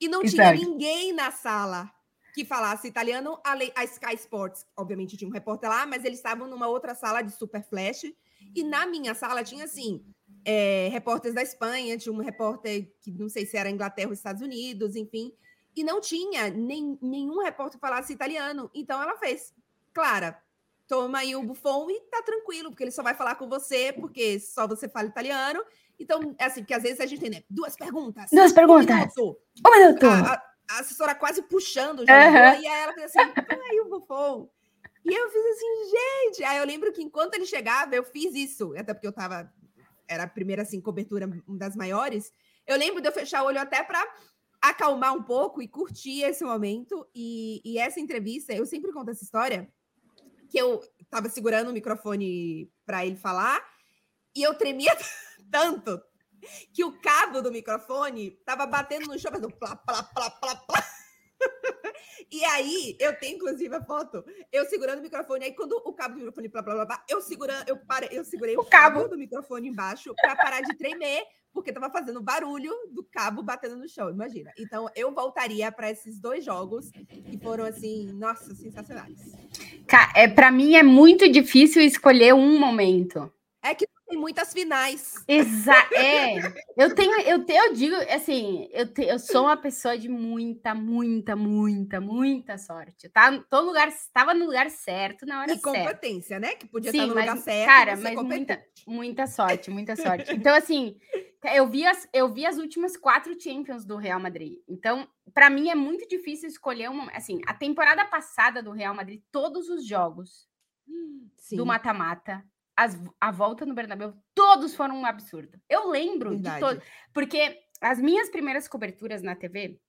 E não tinha Exato. ninguém na sala que falasse italiano, além a Sky Sports, obviamente tinha um repórter lá, mas eles estavam numa outra sala de super flash. E na minha sala tinha assim, é, repórteres da Espanha, tinha um repórter que não sei se era Inglaterra ou Estados Unidos, enfim, e não tinha nem, nenhum repórter que falasse italiano. Então ela fez, Clara, toma aí o Buffon e tá tranquilo, porque ele só vai falar com você, porque só você fala italiano. Então, é assim, porque às vezes a gente tem, né, duas perguntas. Duas um perguntas. minuto. Um minuto. A, a- a assessora quase puxando o jogador, Aham. e aí ela fez assim, ai, o Buffon. E eu fiz assim, gente. Aí eu lembro que enquanto ele chegava, eu fiz isso, até porque eu tava, era a primeira, assim, cobertura, uma das maiores. Eu lembro de eu fechar o olho até para acalmar um pouco e curtir esse momento. E, e essa entrevista, eu sempre conto essa história, que eu tava segurando o microfone para ele falar, e eu tremia <laughs> tanto que o cabo do microfone tava batendo no chão, fazendo plá, plá, plá, plá, plá. E aí, eu tenho inclusive a foto, eu segurando o microfone, aí quando o cabo do microfone, blá, blá, blá, blá, eu, segurando, eu, parei, eu segurei o, O cabo. cabo do microfone embaixo para parar de tremer, porque estava fazendo barulho do cabo batendo no chão, imagina. Então eu voltaria para esses dois jogos que foram assim, nossa, sensacionais. É, para mim é muito difícil escolher um momento. É que tem muitas finais. Exato. É. Eu tenho, eu, te, eu digo assim, eu, te, eu sou uma pessoa de muita, muita, muita, muita sorte. Tá, tô no lugar, estava no lugar certo na hora e certa. E competência, né? Que podia Sim, estar no mas, lugar certo. Cara, mas muita, muita sorte, muita sorte. <laughs> Então, assim, eu vi as, eu vi as últimas quatro Champions do Real Madrid. Então, para mim é muito difícil escolher um, assim, a temporada passada do Real Madrid, todos os jogos Sim. do mata-mata as, a volta no Bernabéu, todos foram um absurdo. Eu lembro Verdade. de todos, porque as minhas primeiras coberturas na TV,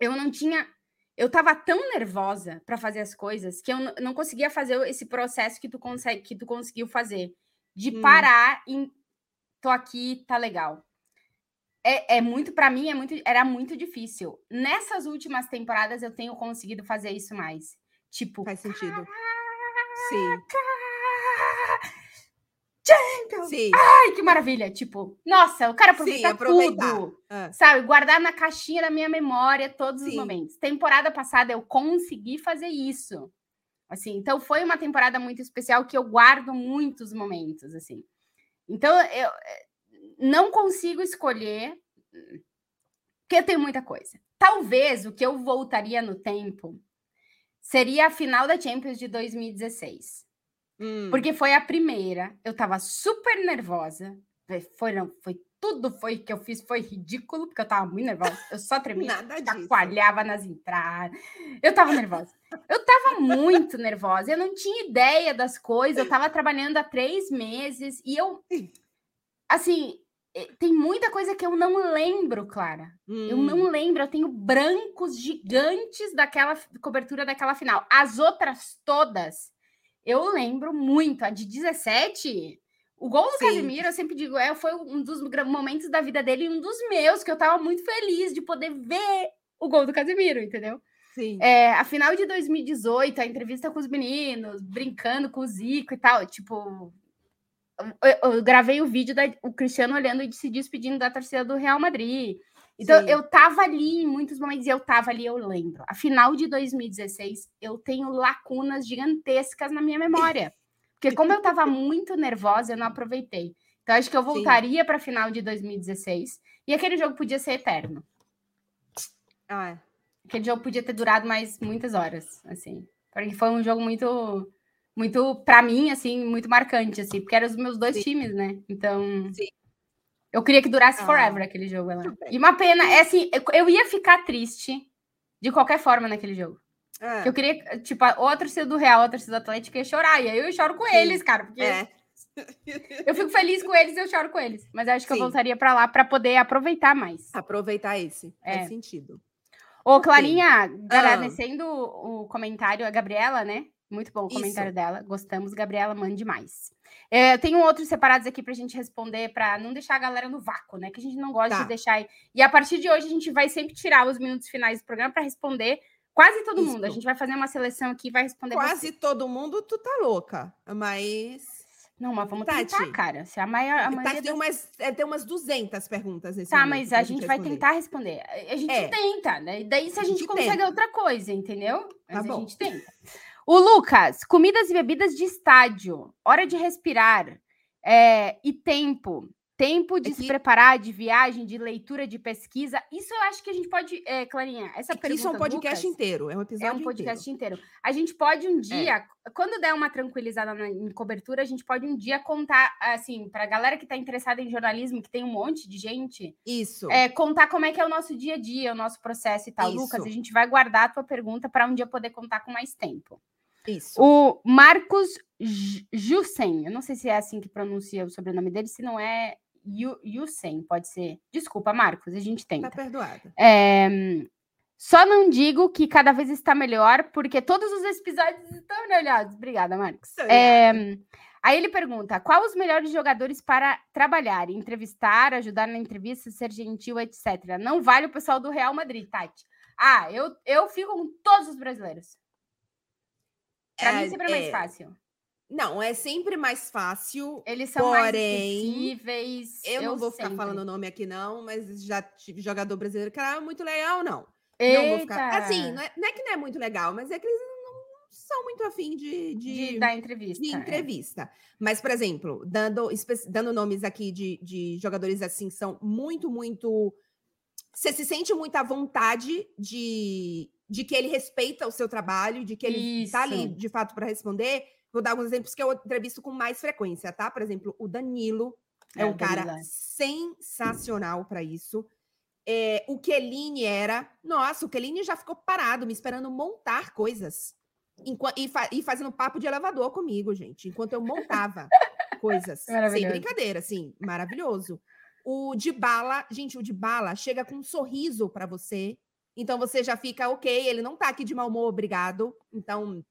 eu não tinha, eu tava tão nervosa para fazer as coisas que eu não conseguia fazer esse processo que tu consegue, que tu conseguiu fazer, de hum. parar e tô aqui, tá legal. É, é muito, para mim, é muito, era muito difícil. Nessas últimas temporadas eu tenho conseguido fazer isso mais. Tipo, faz sentido. Sim. Champions! Sim. Ai, que maravilha! Tipo, nossa, eu quero aproveitar, Sim, aproveitar. tudo. Ah. Sabe, guardar na caixinha da minha memória todos Sim. os momentos. Temporada passada eu consegui fazer isso. Assim, então foi uma temporada muito especial que eu guardo muitos momentos, assim. Então, eu eh, não consigo escolher, porque tem muita coisa. Talvez o que eu voltaria no tempo seria a final da Champions de 2016. Hum. Porque foi a primeira. Eu tava super nervosa. Foi, não, foi tudo foi que eu fiz foi ridículo, porque eu tava muito nervosa. Eu só <laughs> tremia, chacoalhava nas entradas. Eu tava nervosa. Eu tava muito nervosa. Eu não tinha ideia das coisas. Eu tava trabalhando há três meses e eu, assim, tem muita coisa que eu não lembro, Clara. Hum. Eu não hum. lembro. Eu tenho brancos gigantes daquela cobertura daquela final. As outras todas eu lembro muito, a de 17, o gol do Sim. Casemiro, eu sempre digo, é, foi um dos momentos da vida dele, um dos meus, que eu tava muito feliz de poder ver o gol do Casemiro, entendeu? Sim. É, a final de 2018, a entrevista com os meninos, brincando com o Zico e tal, tipo. Eu, eu gravei o vídeo da o Cristiano olhando e se despedindo da torcida do Real Madrid. Então, Sim. eu tava ali em muitos momentos, e eu tava ali, eu lembro. A final de 2016, eu tenho lacunas gigantescas na minha memória. Porque como eu tava <laughs> muito nervosa, eu não aproveitei. Então, acho que eu voltaria para a final de 2016. E aquele jogo podia ser eterno. Ah, é. Aquele jogo podia ter durado mais muitas horas, assim. Porque foi um jogo muito, muito, para mim, assim, muito marcante, assim. Porque eram os meus dois Sim. times, né? Então... Sim. Eu queria que durasse ah, forever aquele jogo lá. E uma pena, é assim, eu ia ficar triste de qualquer forma naquele jogo. Ah. Eu queria, tipo, ou a torcida do Real, ou a torcida do Atlético ia chorar. E aí eu choro com Sim. eles, cara, porque é. eu fico feliz com eles e eu choro com eles. Mas acho que Sim. eu voltaria para lá para poder aproveitar mais. Aproveitar esse, é. faz sentido. Ô, Clarinha, ah. agradecendo o comentário, a Gabriela, né? Muito bom o comentário Isso. dela. Gostamos, Gabriela, mande mais. É, eu tenho outros separados aqui para a gente responder, para não deixar a galera no vácuo, né? Que a gente não gosta tá. de deixar. E a partir de hoje, a gente vai sempre tirar os minutos finais do programa para responder quase todo Isso. mundo. A gente vai fazer uma seleção aqui e vai responder. Quase você. todo mundo, tu tá louca. Mas. Não, mas vamos Tati, tentar, cara. Se a maior, a maioria tem, umas, é, tem umas 200 perguntas nesse Tá, mas a gente, vai tentar responder. A gente é. tenta, né? Daí se a, a gente, gente consegue outra coisa, entendeu? Mas tá a gente tenta. O Lucas, comidas e bebidas de estádio, hora de respirar é, e tempo. Tempo de é se preparar, de viagem, de leitura, de pesquisa. Isso eu acho que a gente pode, é, Clarinha, essa é pergunta. Isso é um podcast Lucas, inteiro, é um episódio. É um podcast inteiro. inteiro. A gente pode um é. dia, é. quando der uma tranquilizada na, em cobertura, a gente pode um dia contar, assim, para a galera que está interessada em jornalismo, que tem um monte de gente. Isso. É, contar como é que é o nosso dia a dia, o nosso processo e tal. Isso. Lucas, a gente vai guardar a tua pergunta para um dia poder contar com mais tempo. Isso. O Marcos Jussen, eu não sei se é assim que pronuncia o sobrenome dele, se não é Jussen, pode ser. Desculpa, Marcos, a gente tenta. Tá perdoado. É, só não digo que cada vez está melhor, porque todos os episódios estão melhores. Obrigada, Marcos. É, aí ele pergunta: qual os melhores jogadores para trabalhar, entrevistar, ajudar na entrevista, ser gentil, etc. Não vale o pessoal do Real Madrid, Tati. Ah, eu, eu fico com todos os brasileiros. Para é, mim sempre é mais é. fácil. Não, é sempre mais fácil. Eles são porém, mais Eu, eu não vou ficar falando o nome aqui, não, mas já tive jogador brasileiro que era muito legal, não. Eita. Não vou ficar. Assim, não é, não é, que não é muito legal, mas é que eles não são muito afim de, de, de dar entrevista. De é. entrevista. É. Mas, por exemplo, dando, dando nomes aqui de, de jogadores assim, são muito, muito. Você se sente muito à vontade de, de que ele respeita o seu trabalho, de que ele está ali de fato para responder Vou dar alguns exemplos que eu entrevisto com mais frequência, tá? Por exemplo, o Danilo é, é um cara sensacional para isso. É, o Kelini era. Nossa, o Kelini já ficou parado, me esperando montar coisas. E, fa e, fazendo papo de elevador comigo, gente, enquanto eu montava <laughs> coisas. Sem brincadeira, assim, maravilhoso. O de bala, gente, o de bala chega com um sorriso para você. Então você já fica, ok, ele não tá aqui de mau humor, obrigado. Então,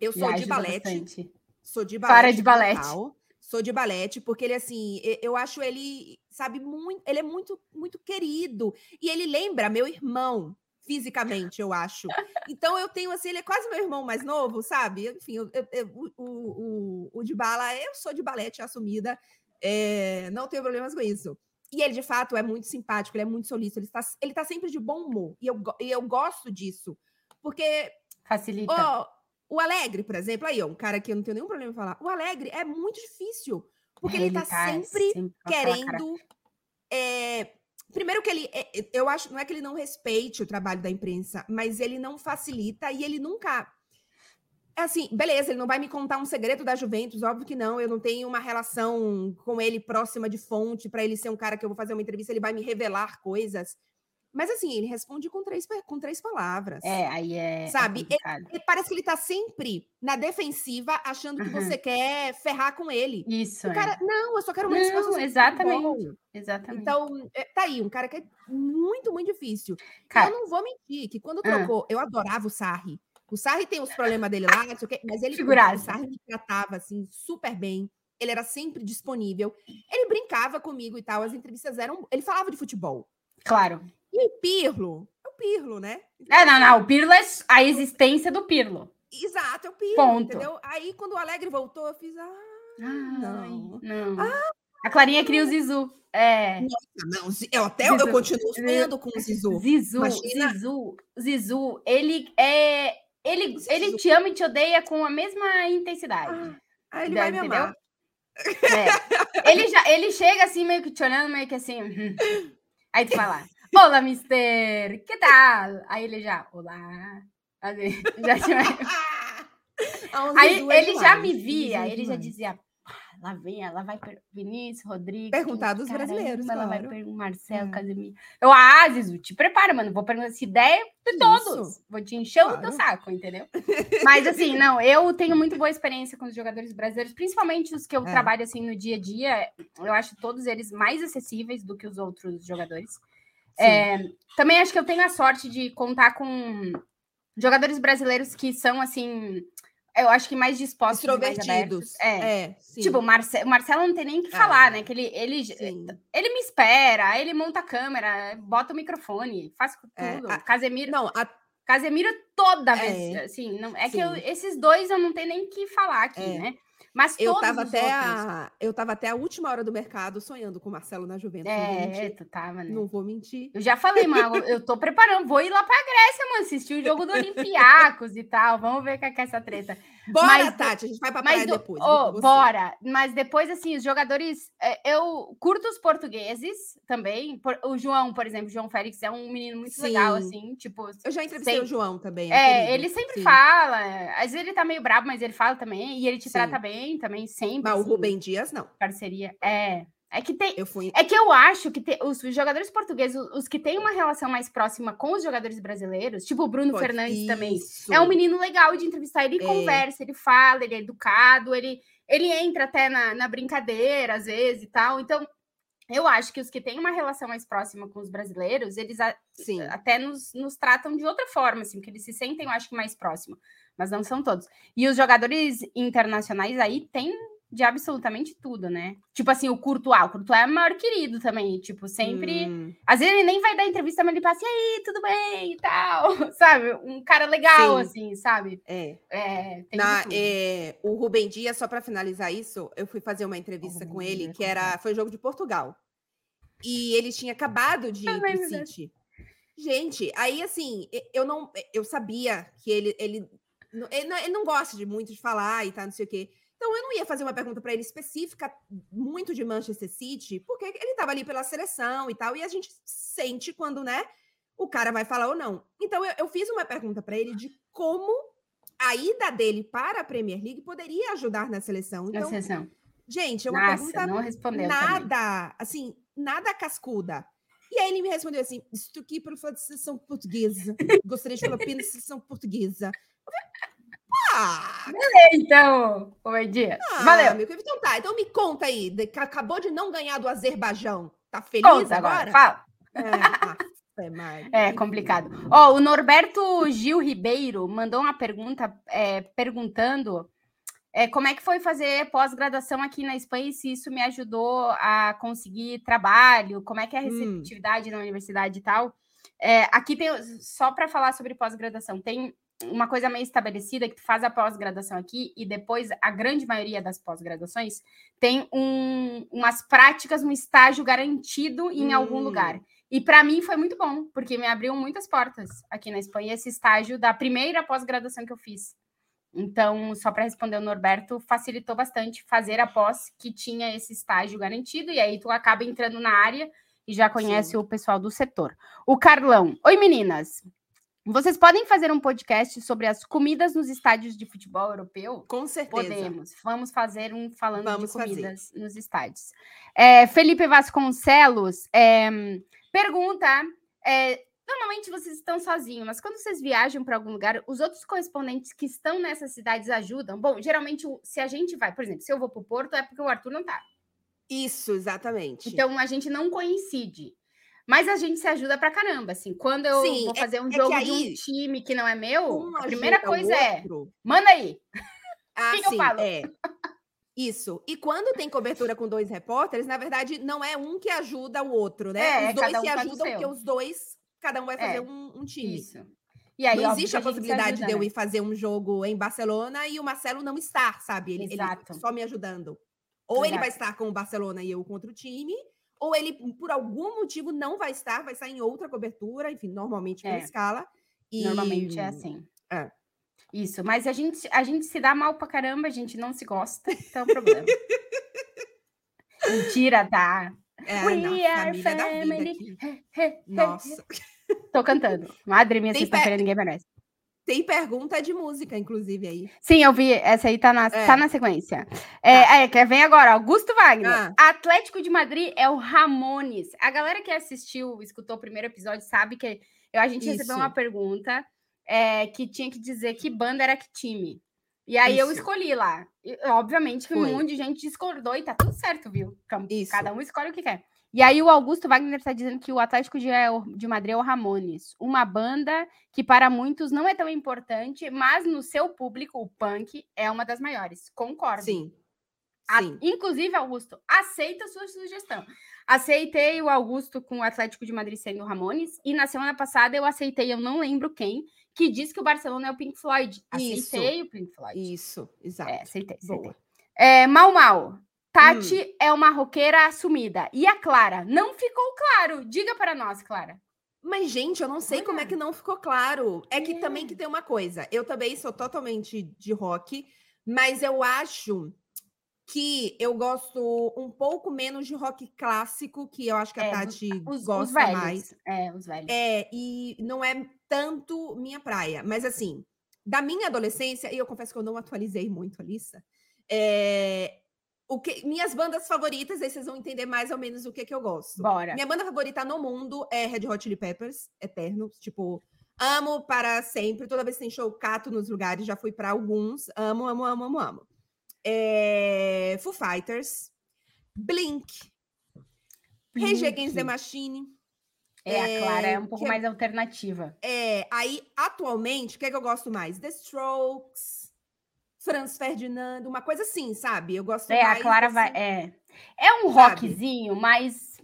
eu sou de balete. Bastante. Sou de balete. Para de balete. Total. Sou de balete, porque ele, assim, eu acho ele, sabe, muito. Ele é muito, muito querido. E ele lembra meu irmão, fisicamente, eu acho. Então eu tenho, assim, ele é quase meu irmão mais novo, sabe? Enfim, eu, eu, o, o, o de bala, eu sou de balete assumida. É, não tenho problemas com isso. E ele, de fato, é muito simpático, ele é muito solícito, ele está ele tá sempre de bom humor. E eu, e eu gosto disso. Porque. Facilita. Oh, o Alegre, por exemplo, aí, ó, um cara que eu não tenho nenhum problema em falar. O Alegre é muito difícil, porque ele, ele tá, sempre, sempre querendo. É, primeiro que ele, é, é, eu acho, não é que ele não respeite o trabalho da imprensa, mas ele não facilita e ele nunca. É assim, beleza, ele não vai me contar um segredo da Juventus, óbvio que não. Eu não tenho uma relação com ele próxima de fonte para ele ser um cara que eu vou fazer uma entrevista, ele vai me revelar coisas. Mas assim, ele responde com três, com três palavras. É, aí é. sabe? É ele, ele, parece que ele tá sempre na defensiva, achando que uhum. você quer ferrar com ele. Isso. O cara, é. não, eu só quero uma Não, exatamente. Exatamente. Então, é, tá aí, um cara que é muito, muito difícil. Cara, eu não vou mentir que quando trocou, eu adorava o Sarri. O Sarri tem os problemas dele lá, mas ele o Sarri me tratava assim super bem. Ele era sempre disponível. Ele brincava comigo e tal. As entrevistas eram. Ele falava de futebol. Claro. E o Pirlo? É o Pirlo, né? É, não, não. O Pirlo é a existência do Pirlo. Exato, é o Pirlo. Ponto. Entendeu? Aí, quando o Alegre voltou, eu fiz. Ah, não. não. Ah, a Clarinha queria o Zizu. É. Nossa, não. Eu até Zizu. eu continuo sonhando com o Zizu. Zizu, Imagina. Zizu, Zizu, ele é. Ele, ele te ama e te odeia com a mesma intensidade. Ah, ele vai me amar. É. Ele, já, ele chega assim, meio que te olhando, meio que assim. Hum. <laughs> Aí tu fala, olá, mister, que tal? Aí ele já, olá. Aí, já tinha... Aí ele já me via, <laughs> ele já dizia, lá vem, ela vai Vinícius, Rodrigo. Perguntar dos caramba, brasileiros. Ela claro. vai perguntar Marcelo, hum. Casemiro. Eu, Zizu, te prepara, mano. Vou perguntar essa ideia de todos. Isso. Vou te encher claro. o teu saco, entendeu? <laughs> Mas assim, não, eu tenho muito boa experiência com os jogadores brasileiros, principalmente os que eu é. trabalho assim no dia a dia. Eu acho todos eles mais acessíveis do que os outros jogadores. É, também acho que eu tenho a sorte de contar com jogadores brasileiros que são assim eu acho que mais dispostos extrovertidos. Mais é. é tipo, o Marce Marcelo não tem nem o que falar, é. né? Que ele, ele, ele me espera, ele monta a câmera, bota o microfone, faz é, tudo. É, a... Casemiro. Não, a... Casemiro toda vez. É. Assim, não, é Sim. que eu, esses dois eu não tenho nem que falar aqui, é. né? Mas eu estava até outros... a, eu tava até a última hora do mercado sonhando com o Marcelo na Juventus. É, tu tava, né? Não vou mentir. Eu já falei, mano, eu tô preparando, vou ir lá pra Grécia, mano, assistir o jogo do <laughs> Olympiacos e tal. Vamos ver o que é, essa treta. Bora, mas, Tati, a gente vai pra praia do, depois. Oh, bora. Mas depois, assim, os jogadores. É, eu curto os portugueses também. o João, por exemplo, o João Félix é um menino muito Sim. legal, assim. Tipo, eu já entrevistei sempre, o João também. É, é ele sempre Sim. fala. Às vezes ele tá meio brabo, mas ele fala também. E ele te Sim. trata bem também, sempre. Mas assim, o Rubem Dias, não. Parceria. É. É que tem. Eu fui... É que eu acho que os jogadores portugueses, os que têm uma relação mais próxima com os jogadores brasileiros, tipo o Bruno Pô, Fernandes isso. também, é um menino legal de entrevistar. Ele é. conversa, ele fala, ele é educado, ele, ele entra até na, na brincadeira às vezes e tal. Então, eu acho que os que têm uma relação mais próxima com os brasileiros, eles a, até nos, nos tratam de outra forma, assim, que eles se sentem, eu acho que mais próximo, mas não são todos. E os jogadores internacionais aí têm de absolutamente tudo, né? Tipo assim, o Courtois. O Courtois é o maior querido também. Tipo, sempre. Hum. Às vezes ele nem vai dar entrevista, mas ele passa, e aí, tudo bem e tal. <laughs> Sabe? Um cara legal, Sim. assim, sabe? É. é, Na, é o Rubem Dias, só para finalizar isso, eu fui fazer uma entrevista com ele, que era. Foi um jogo de Portugal. E ele tinha acabado de ir pro City. Gente, aí assim, eu não. Eu sabia que ele. ele ele não, ele não gosta de muito de falar e tal, não sei o quê. Então, eu não ia fazer uma pergunta para ele específica, muito de Manchester City, porque ele estava ali pela seleção e tal, e a gente sente quando, né, o cara vai falar ou não. Então, eu, eu fiz uma pergunta para ele de como a ida dele para a Premier League poderia ajudar na seleção. Então, na seleção. Gente, é uma Nossa, pergunta não respondeu nada, também. assim, nada cascuda. E aí ele me respondeu assim: estou aqui para falar de seleção portuguesa. Gostaria de falar apenas de seleção portuguesa. Ah! Beleza, então, Comedia. Ah, Valeu. Meu, então tá, então me conta aí, que acabou de não ganhar do Azerbaijão. Tá feliz conta agora? agora? Fala. É, <laughs> é complicado. Ó, o Norberto Gil Ribeiro mandou uma pergunta é, perguntando é, como é que foi fazer pós-graduação aqui na Espanha e se isso me ajudou a conseguir trabalho, como é que é a hum. receptividade hum. na universidade e tal. É, aqui tem, só para falar sobre pós-graduação, tem uma coisa meio estabelecida que tu faz a pós-graduação aqui e depois a grande maioria das pós-graduações tem um, umas práticas, um estágio garantido em hum. algum lugar. E para mim foi muito bom, porque me abriu muitas portas aqui na Espanha esse estágio da primeira pós-graduação que eu fiz. Então, só para responder o Norberto, facilitou bastante fazer a pós que tinha esse estágio garantido, e aí tu acaba entrando na área e já conhece Sim. o pessoal do setor. O Carlão. Oi, meninas. Vocês podem fazer um podcast sobre as comidas nos estádios de futebol europeu? Com certeza. Podemos. Vamos fazer um falando Vamos de comidas fazer. nos estádios. É, Felipe Vasconcelos é, pergunta: é, normalmente vocês estão sozinhos, mas quando vocês viajam para algum lugar, os outros correspondentes que estão nessas cidades ajudam? Bom, geralmente, se a gente vai, por exemplo, se eu vou para o Porto, é porque o Arthur não está. Isso, exatamente. Então a gente não coincide. Mas a gente se ajuda pra caramba, assim. Quando eu Sim, vou é fazer um é, jogo é de um time que não é meu, a primeira coisa é, manda aí. <laughs> Ah, que sim? É. Isso. E quando tem cobertura com dois repórteres, na verdade, não é um que ajuda o outro, né? É, os dois um se ajudam porque os dois, cada um vai fazer é, um, um, time. Isso. E aí, não existe a, a possibilidade ajuda, de eu né? ir fazer um jogo em Barcelona e o Marcelo não estar, sabe? Ele, ele só me ajudando. Ou Exato. ele vai estar com o Barcelona e eu contra o time, ou ele, por algum motivo, não vai estar, vai estar em outra cobertura, enfim, normalmente pela é. escala. E... Normalmente é assim. É. Isso, mas a gente, a gente se dá mal pra caramba, a gente não se gosta, então é um problema. <laughs> Mentira, tá? É, We não, are family. <laughs> Nossa. Tô cantando. Madre minha, sexta-feira ninguém merece. Tem pergunta de música, inclusive, aí. Sim, eu vi. Essa aí tá na, é. tá na sequência. É, tá. é, quer vem agora, Augusto Wagner. Ah. Atlético de Madrid é o Ramones. A galera que assistiu, escutou o primeiro episódio, sabe que a gente Isso. recebeu uma pergunta é, que tinha que dizer que banda era que time. E aí Isso. eu escolhi lá. E, obviamente que Foi. um monte de gente discordou e tá tudo certo, viu? Isso. Cada um escolhe o que quer. E aí o Augusto Wagner está dizendo que o Atlético de, de Madrid é o Ramones, uma banda que para muitos não é tão importante, mas no seu público, o punk é uma das maiores. Concordo. Sim. A, inclusive, Augusto, aceita a sua sugestão. Aceitei o Augusto com o Atlético de Madrid sendo o Ramones, e na semana passada eu aceitei, eu não lembro quem, que diz que o Barcelona é o Pink Floyd. Aceitei Isso. o Pink Floyd. Isso, exato. É, aceitei, aceitei. É, mal, mal. Tati hum. é uma roqueira assumida. E a Clara? Não ficou claro. Diga para nós, Clara. Mas, gente, eu não sei Olha. como é que não ficou claro. É que é. também que tem uma coisa. Eu também sou totalmente de rock, mas eu acho que eu gosto um pouco menos de rock clássico, que eu acho que a é, Tati os, gosta os velhos. mais. É, os velhos. É, e não é tanto minha praia. Mas, assim, da minha adolescência, e eu confesso que eu não atualizei muito a lista, é, o que, minhas bandas favoritas, aí vocês vão entender mais ou menos o que, que eu gosto. Bora. Minha banda favorita no mundo é Red Hot Chili Peppers, eterno. Tipo, amo para sempre. Toda vez que tem show, cato nos lugares, já fui para alguns. Amo, amo, amo, amo, amo. É... Foo Fighters, Blink, Blink. Rage Against the Machine. É, é, a Clara é um pouco que, mais alternativa. É, aí, atualmente, o que, é que eu gosto mais? The Strokes, Franz Ferdinando, uma coisa assim, sabe? Eu gosto É, a mais Clara desse- vai. É, é um Sabe? rockzinho mais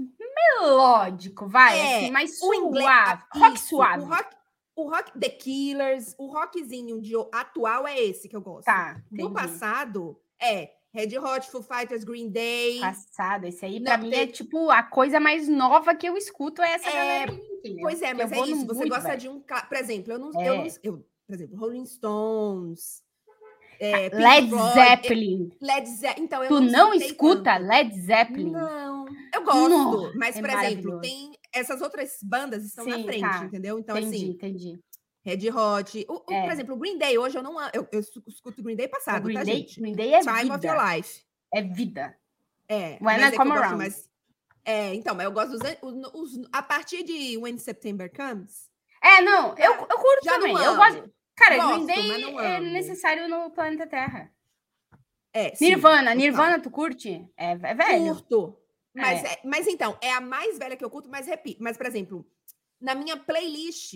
melódico, vai, É, assim, mais o inglês, suave. Rock isso, suave. O rock, o rock The Killers, o rockzinho de atual é esse que eu gosto. Tá, Do entendi. passado é Red Hot, Foo Fighters, Green Day. Passado, esse aí Não, pra mim é tipo a coisa mais nova que eu escuto é essa É, galera? Pois é, mas eu é isso. Você gosta velho. de um. Por exemplo, eu não. É. Eu não eu, por exemplo, Rolling Stones. É, Pink Led Floyd, Zeppelin. Led Zeppelin. Então, eu Tu não escutei escuta tanto. Led Zeppelin? Não, eu gosto. Nossa, mas, é por exemplo, tem essas outras bandas estão na Sim, frente, tá. entendeu? Então, entendi, assim, entendi. Red Hot. O, o- É. Por exemplo, o Green Day, hoje eu não. Eu, eu escuto Green Day O passado, Green, tá, Day, gente? Green Day é Time of Your vida. Life. É vida. É. When mas I é Come gosto Around. mais- É, então, mas eu gosto dos, os, os- a partir de When September Comes. É, não, eu, eu curto Já também. não Eu gosto. Cara, Gosto, Green Day não é necessário no planeta Terra. É, sim, Nirvana, total. Nirvana, tu curte? É, é velho. Curto. Mas, É. é- mas então, é a mais velha que eu curto, mas repito. Mas, por exemplo, na minha playlist,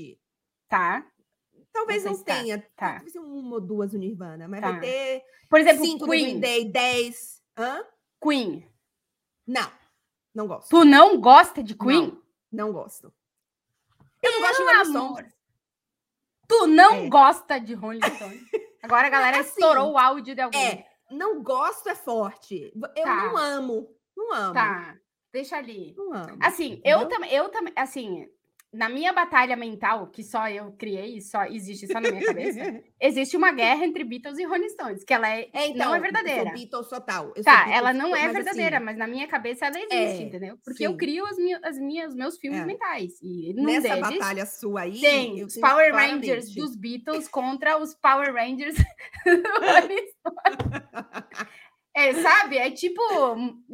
Tá, talvez Não não, tá, tenha. tá. Talvez uma ou duas do Nirvana, mas Tá. vai ter Por exemplo, cinco do Green Queen. Day, dez. Hã? Queen. Não, não gosto. Tu não gosta de Queen? Não gosto. Eu não gosto de Rolling. Stones. Tu não É. gosta de Rolling Stone. <laughs> Agora a galera Assim, estourou o áudio de alguém. É, não gosto é forte. Eu Tá. não amo. Não amo. Tá, deixa ali. Não amo. Assim, eu entendeu? também, eu também, assim, na minha batalha mental, que só eu criei, só existe só na minha cabeça, <laughs> existe uma guerra entre Beatles e Rolling Stones, que ela é, É, então, não é Eu verdadeira. sou Beatles total. Eu Tá, Beatles, ela não é mas, verdadeira, assim, mas na minha cabeça ela existe, É, entendeu? Porque eu sim. crio as minhas, as minhas, os meus filmes É. mentais. E num nessa deles batalha sua aí, tem eu os Power claramente- Rangers dos Beatles contra os Power Rangers <laughs> do Rolling Stones. É, sabe? É tipo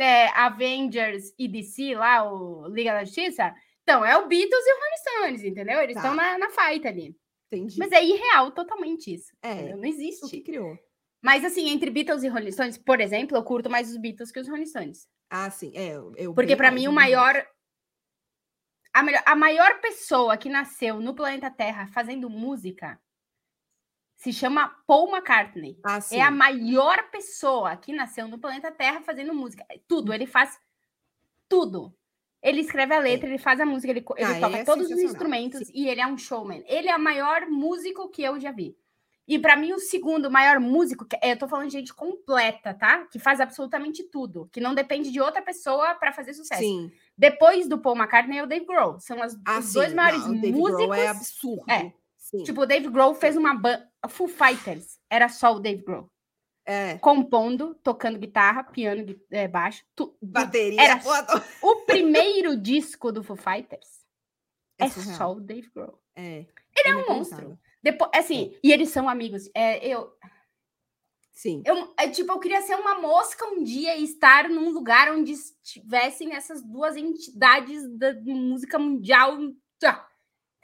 é, Avengers e DC lá, o Liga da Justiça. Então, é o Beatles e o Rolling Stones, entendeu? Eles Tá. estão na, na fight ali. Entendi. Mas é irreal totalmente isso. É, entendeu? Não o existe. que criou. Mas assim, entre Beatles e Rolling Stones, por exemplo, eu curto mais os Beatles que os Rolling Stones. Ah, sim. É, eu, Porque mais, mim o maior a, melhor a maior pessoa que nasceu no planeta Terra fazendo música se chama Paul McCartney. Ah, sim. É a maior pessoa que nasceu no planeta Terra fazendo música. Tudo, ele faz tudo. Ele escreve a letra, ele faz a música, ele, ele Ah, ele toca é todos os instrumentos e ele é um showman. Ele é o maior músico que eu já vi. E pra mim, o segundo maior músico, que- é, eu tô falando de gente completa, tá? Que faz absolutamente tudo, que não depende de outra pessoa pra fazer sucesso. Sim. Depois do Paul McCartney é o Dave Grohl. São as- Ah, os sim. dois maiores Não, o Dave músicos. Grohl é absurdo. É. Sim. Tipo, o Dave Grohl fez uma banda. Full Fighters era só o Dave Grohl. É. Compondo, tocando guitarra, piano, é, baixo. tu- Bateria. Era O primeiro <laughs> disco do Foo Fighters é, surreal. só o Dave Grohl. É. Ele é um inacreditável. monstro. Depois, assim, e eles são amigos. É, eu, Sim. eu, é, tipo, eu queria ser uma mosca um dia e estar num lugar onde estivessem essas duas entidades da música mundial.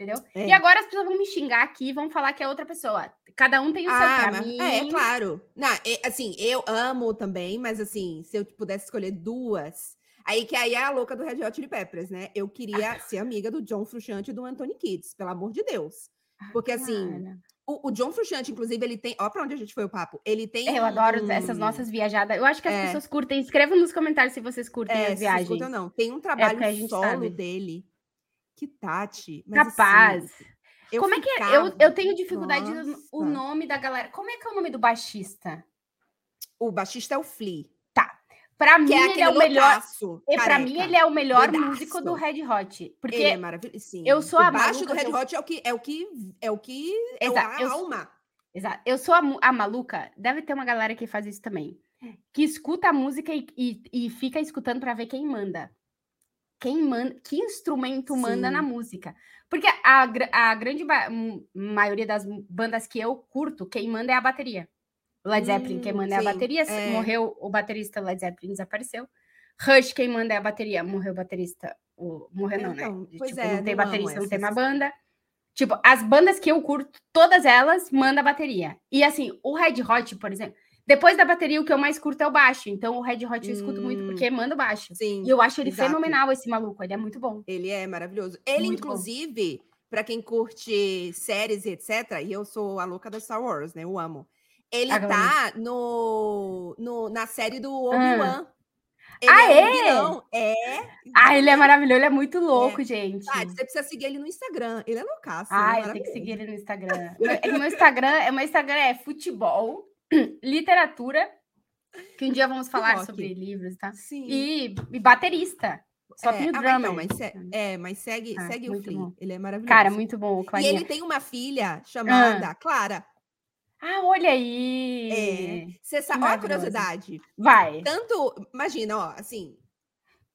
Entendeu? É. E agora as pessoas vão me xingar aqui e vão falar que é outra pessoa. Cada um tem o seu Ah, pra mas- mim. é, é claro. Não, é, assim, eu amo também, mas assim, se eu pudesse escolher duas, aí que aí é a louca do Red Hot Chili Peppers, né? Eu queria ser amiga do John Frusciante e do Anthony Kids, pelo amor de Deus. Porque assim, o, o John Frusciante, inclusive, ele tem, ó pra onde a gente foi o papo. Ele tem Eu adoro um- essas nossas viajadas. Eu acho que as É. pessoas curtem. Escrevam nos comentários se vocês curtem é, as se vocês viagens. escutam, não. Tem um trabalho porque a gente solo sabe. dele. Que Tati. mas, assim, Capaz. eu Como é que é? ficava- Eu, eu tenho dificuldade no o nome da galera. Como é que é o nome do baixista? O baixista é o Flea. Pra mim, Que é ele é o melhor. E pra mim, ele é o melhor doidaço. músico do Red Hot. Porque Ele é maravilhoso. Sim. eu sou o a baixo do Red que eu- Hot é o que é o que é o que é o- Exato, a eu sou- alma. Exato. Eu sou a, a maluca. Deve ter uma galera que faz isso também. Que escuta a música e, e- e fica escutando pra ver quem manda. Quem manda, que instrumento manda na Sim. música. Porque a, a grande maioria das bandas que eu curto, quem manda é a bateria. Led Zeppelin, quem Hum, manda é a sim, bateria. é. Morreu o baterista Led Zeppelin, desapareceu. Rush, quem manda é a bateria. Morreu o baterista. O, morreu não, né? Então, Tipo, é, não tem não baterista, não tem uma banda. Tipo, as bandas que eu curto, todas elas mandam bateria. E assim, o Red Hot, por exemplo, depois da bateria, o que eu mais curto é o baixo. Então, o Red Hot eu escuto muito Hum. porque manda o baixo. Sim. E eu acho ele exato. fenomenal, esse maluco. Ele é muito bom. Ele é maravilhoso. Ele Muito inclusive, pra quem curte séries e etc, e eu sou a louca da Star Wars, né? Eu amo. Ele Agora. tá no, no, na série do Ah. Obi-Wan. Ele Ah, um é? É. Ah, ele é maravilhoso, ele é muito louco, gente. Ah, você precisa seguir ele no Instagram. Ele é loucaço. Ah, ele é eu tenho que seguir ele no Instagram. Meu- é Instagram, é- meu Instagram é futebol, literatura, que um dia vamos <laughs> falar rock. sobre livros, tá? Sim. E, e baterista. Só é, tem o ah, mas então, mas se- é, mas segue, Ah, segue o Flea. bom. Ele é maravilhoso. Cara, muito bom, E Clarinha. ele tem uma filha chamada Clara. Ah, olha aí. É. Você sabe, ó a curiosidade. Vai. Tanto, imagina, ó, assim,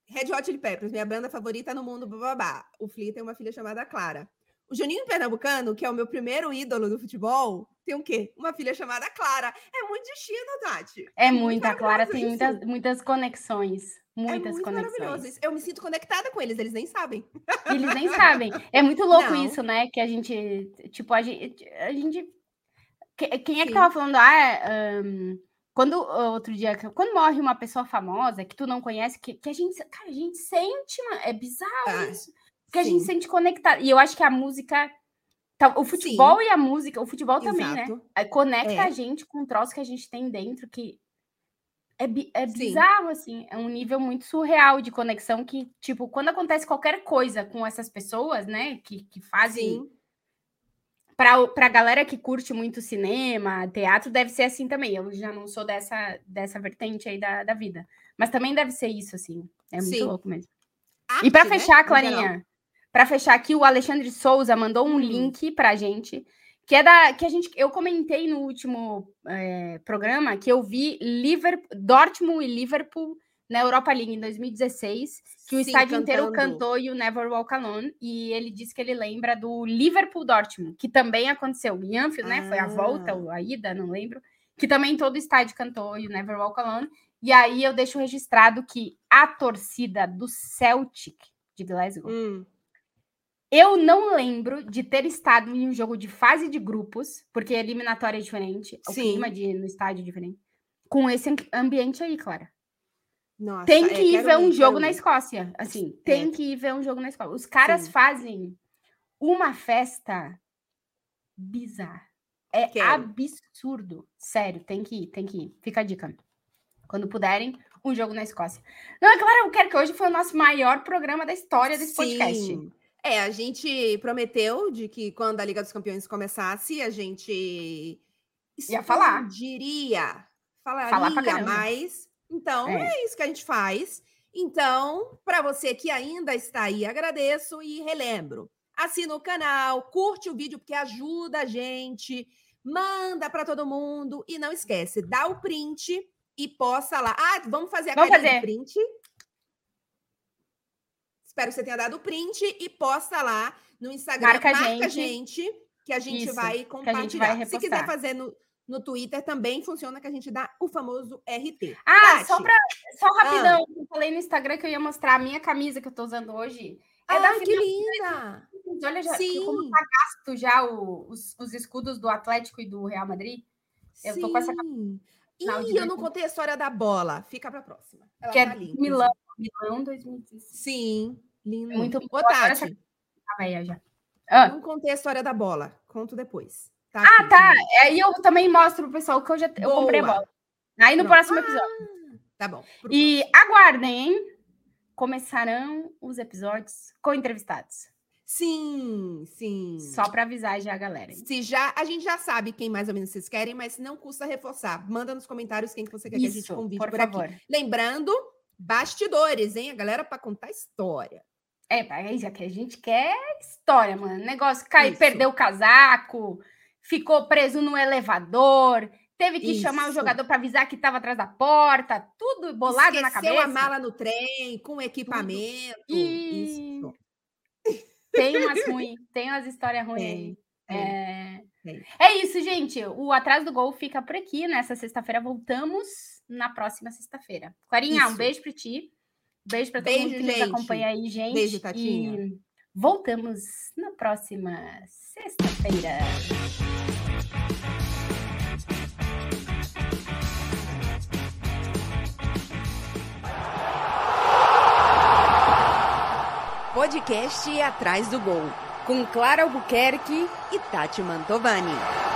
Red Hot Chili Peppers, minha banda favorita no mundo. O Flea tem uma filha chamada Clara. O Juninho Pernambucano, que é o meu primeiro ídolo do futebol, tem o quê? Uma filha chamada Clara. É muito destino, Tati. É muito muita, Clara tem isso. muitas, muitas conexões. É Muitas muito maravilhoso. conexões. Eu me sinto conectada com eles, eles nem sabem. Eles nem sabem. É muito louco Não. isso, né? Que a gente, tipo, a gente. A gente que- quem é que Sim. tava falando? Ah, ahn, quando outro dia, quando morre uma pessoa famosa que tu não conhece, que, que a gente, cara, a gente sente, mano, é bizarro Ah, isso. Que a gente sente conectado. E eu acho que a música, tá, o futebol e a música, o futebol também, né? Exato. Aí Conecta É. a gente com o troço que a gente tem dentro, que é, é Sim. bizarro, assim. É um nível muito surreal de conexão que, tipo, quando acontece qualquer coisa com essas pessoas, né, que, que fazem. Sim. Pra, pra galera que curte muito cinema, teatro, deve ser assim também. Eu já não sou dessa, dessa vertente aí da, da vida. Mas também deve ser isso, assim. É muito Sim. louco mesmo. Arte, E para né, fechar, geral. Clarinha, para fechar aqui, o Alexandre Souza mandou um Hum. link pra gente, que é da que a gente eu comentei no último eh, programa que eu vi Liverpool, Dortmund e Liverpool na Europa League em 2016, que o Sim, estádio inteiro cantando. cantou You Never Walk Alone, e ele disse que ele lembra do Liverpool Dortmund, que também aconteceu em Anfield, né? Foi a volta Ah. ou a ida, não lembro, que também todo estádio cantou You Never Walk Alone. E aí eu deixo registrado que a torcida do Celtic de Glasgow, Hum, eu não lembro de ter estado em um jogo de fase de grupos, porque a eliminatória é diferente, o Sim. clima de, no estádio é diferente, com esse am- ambiente aí, Clara. nossa, Tem é, que ir ver um jogo na. Escócia. Assim, É. tem que ir ver um jogo na Escócia. Os caras Sim. fazem uma festa bizarra. É Quero. absurdo. Sério, tem que ir, tem que ir. Fica a dica. Quando puderem, um jogo na Escócia. Não, é claro, eu quero que hoje foi o nosso maior programa da história desse podcast. É, a gente prometeu de que quando a Liga dos Campeões começasse, a gente Ia falar. diria, Falar falaria pra caramba. mais. Então, É. é. isso que a gente faz. Então, para você que ainda está aí, agradeço e relembro. Assina o canal, curte o vídeo porque ajuda a gente, manda para todo mundo e não esquece, dá o print e posta lá. Ah, vamos fazer a Vamos carinha fazer. do print. Espero que você tenha dado o print e posta lá no Instagram. Marca a a gente. gente, que a gente Isso, vai compartilhar. gente vai Se quiser fazer no, no Twitter também funciona que a gente dá o famoso RT. Ah, só Tati. pra. Só rapidão, eu falei no Instagram que eu ia mostrar a minha camisa que eu tô usando hoje. É ah, da que final. linda! Olha já, que como Sim. tá gasto já o- os, os escudos do Atlético e do Real Madrid. Eu tô com essa Sim. De Ih, eu não 2000. contei a história da bola. Fica pra próxima. Ela Que é tá ali, inclusive. Milão, Milão 2016. Sim, lindo. Muito Ô, boa. Tati, velha já. Ah, não contei a história da bola. Conto depois. Tá Ah, aqui, tá. sim. Aí eu também mostro pro pessoal que eu já eu comprei a bola. Aí no Pronto. próximo episódio. Tá bom. pro E aguardem, hein? Começarão os episódios com entrevistados. Sim, sim. Só para avisar já a galera. hein? Se já, a gente já sabe quem mais ou menos vocês querem, mas não custa reforçar. Manda nos comentários quem que você quer que a gente Isso, convide por por, favor. aqui. Lembrando, bastidores, hein? A galera para contar história. É, aí já que a gente quer história, mano. Negócio cai, Isso. perdeu o casaco, ficou preso no elevador, teve que chamar o Isso. jogador para avisar que estava atrás da porta, tudo bolado na Esqueceu cabeça. a mala no trem, com equipamento. E- Isso. Tem umas ruins, tem umas histórias ruins aí. Tem, É... tem. é isso, gente. O Atrás do Gol fica por aqui. Nessa sexta-feira voltamos na próxima sexta-feira. Clarinha, um Isso. beijo para ti. Beijo para todo Beijo, mundo que nos gente. acompanha aí, gente. Beijo, Tatinha. E voltamos na próxima sexta-feira. Podcast Atrás do Gol, com Clara Albuquerque e Tati Mantovani.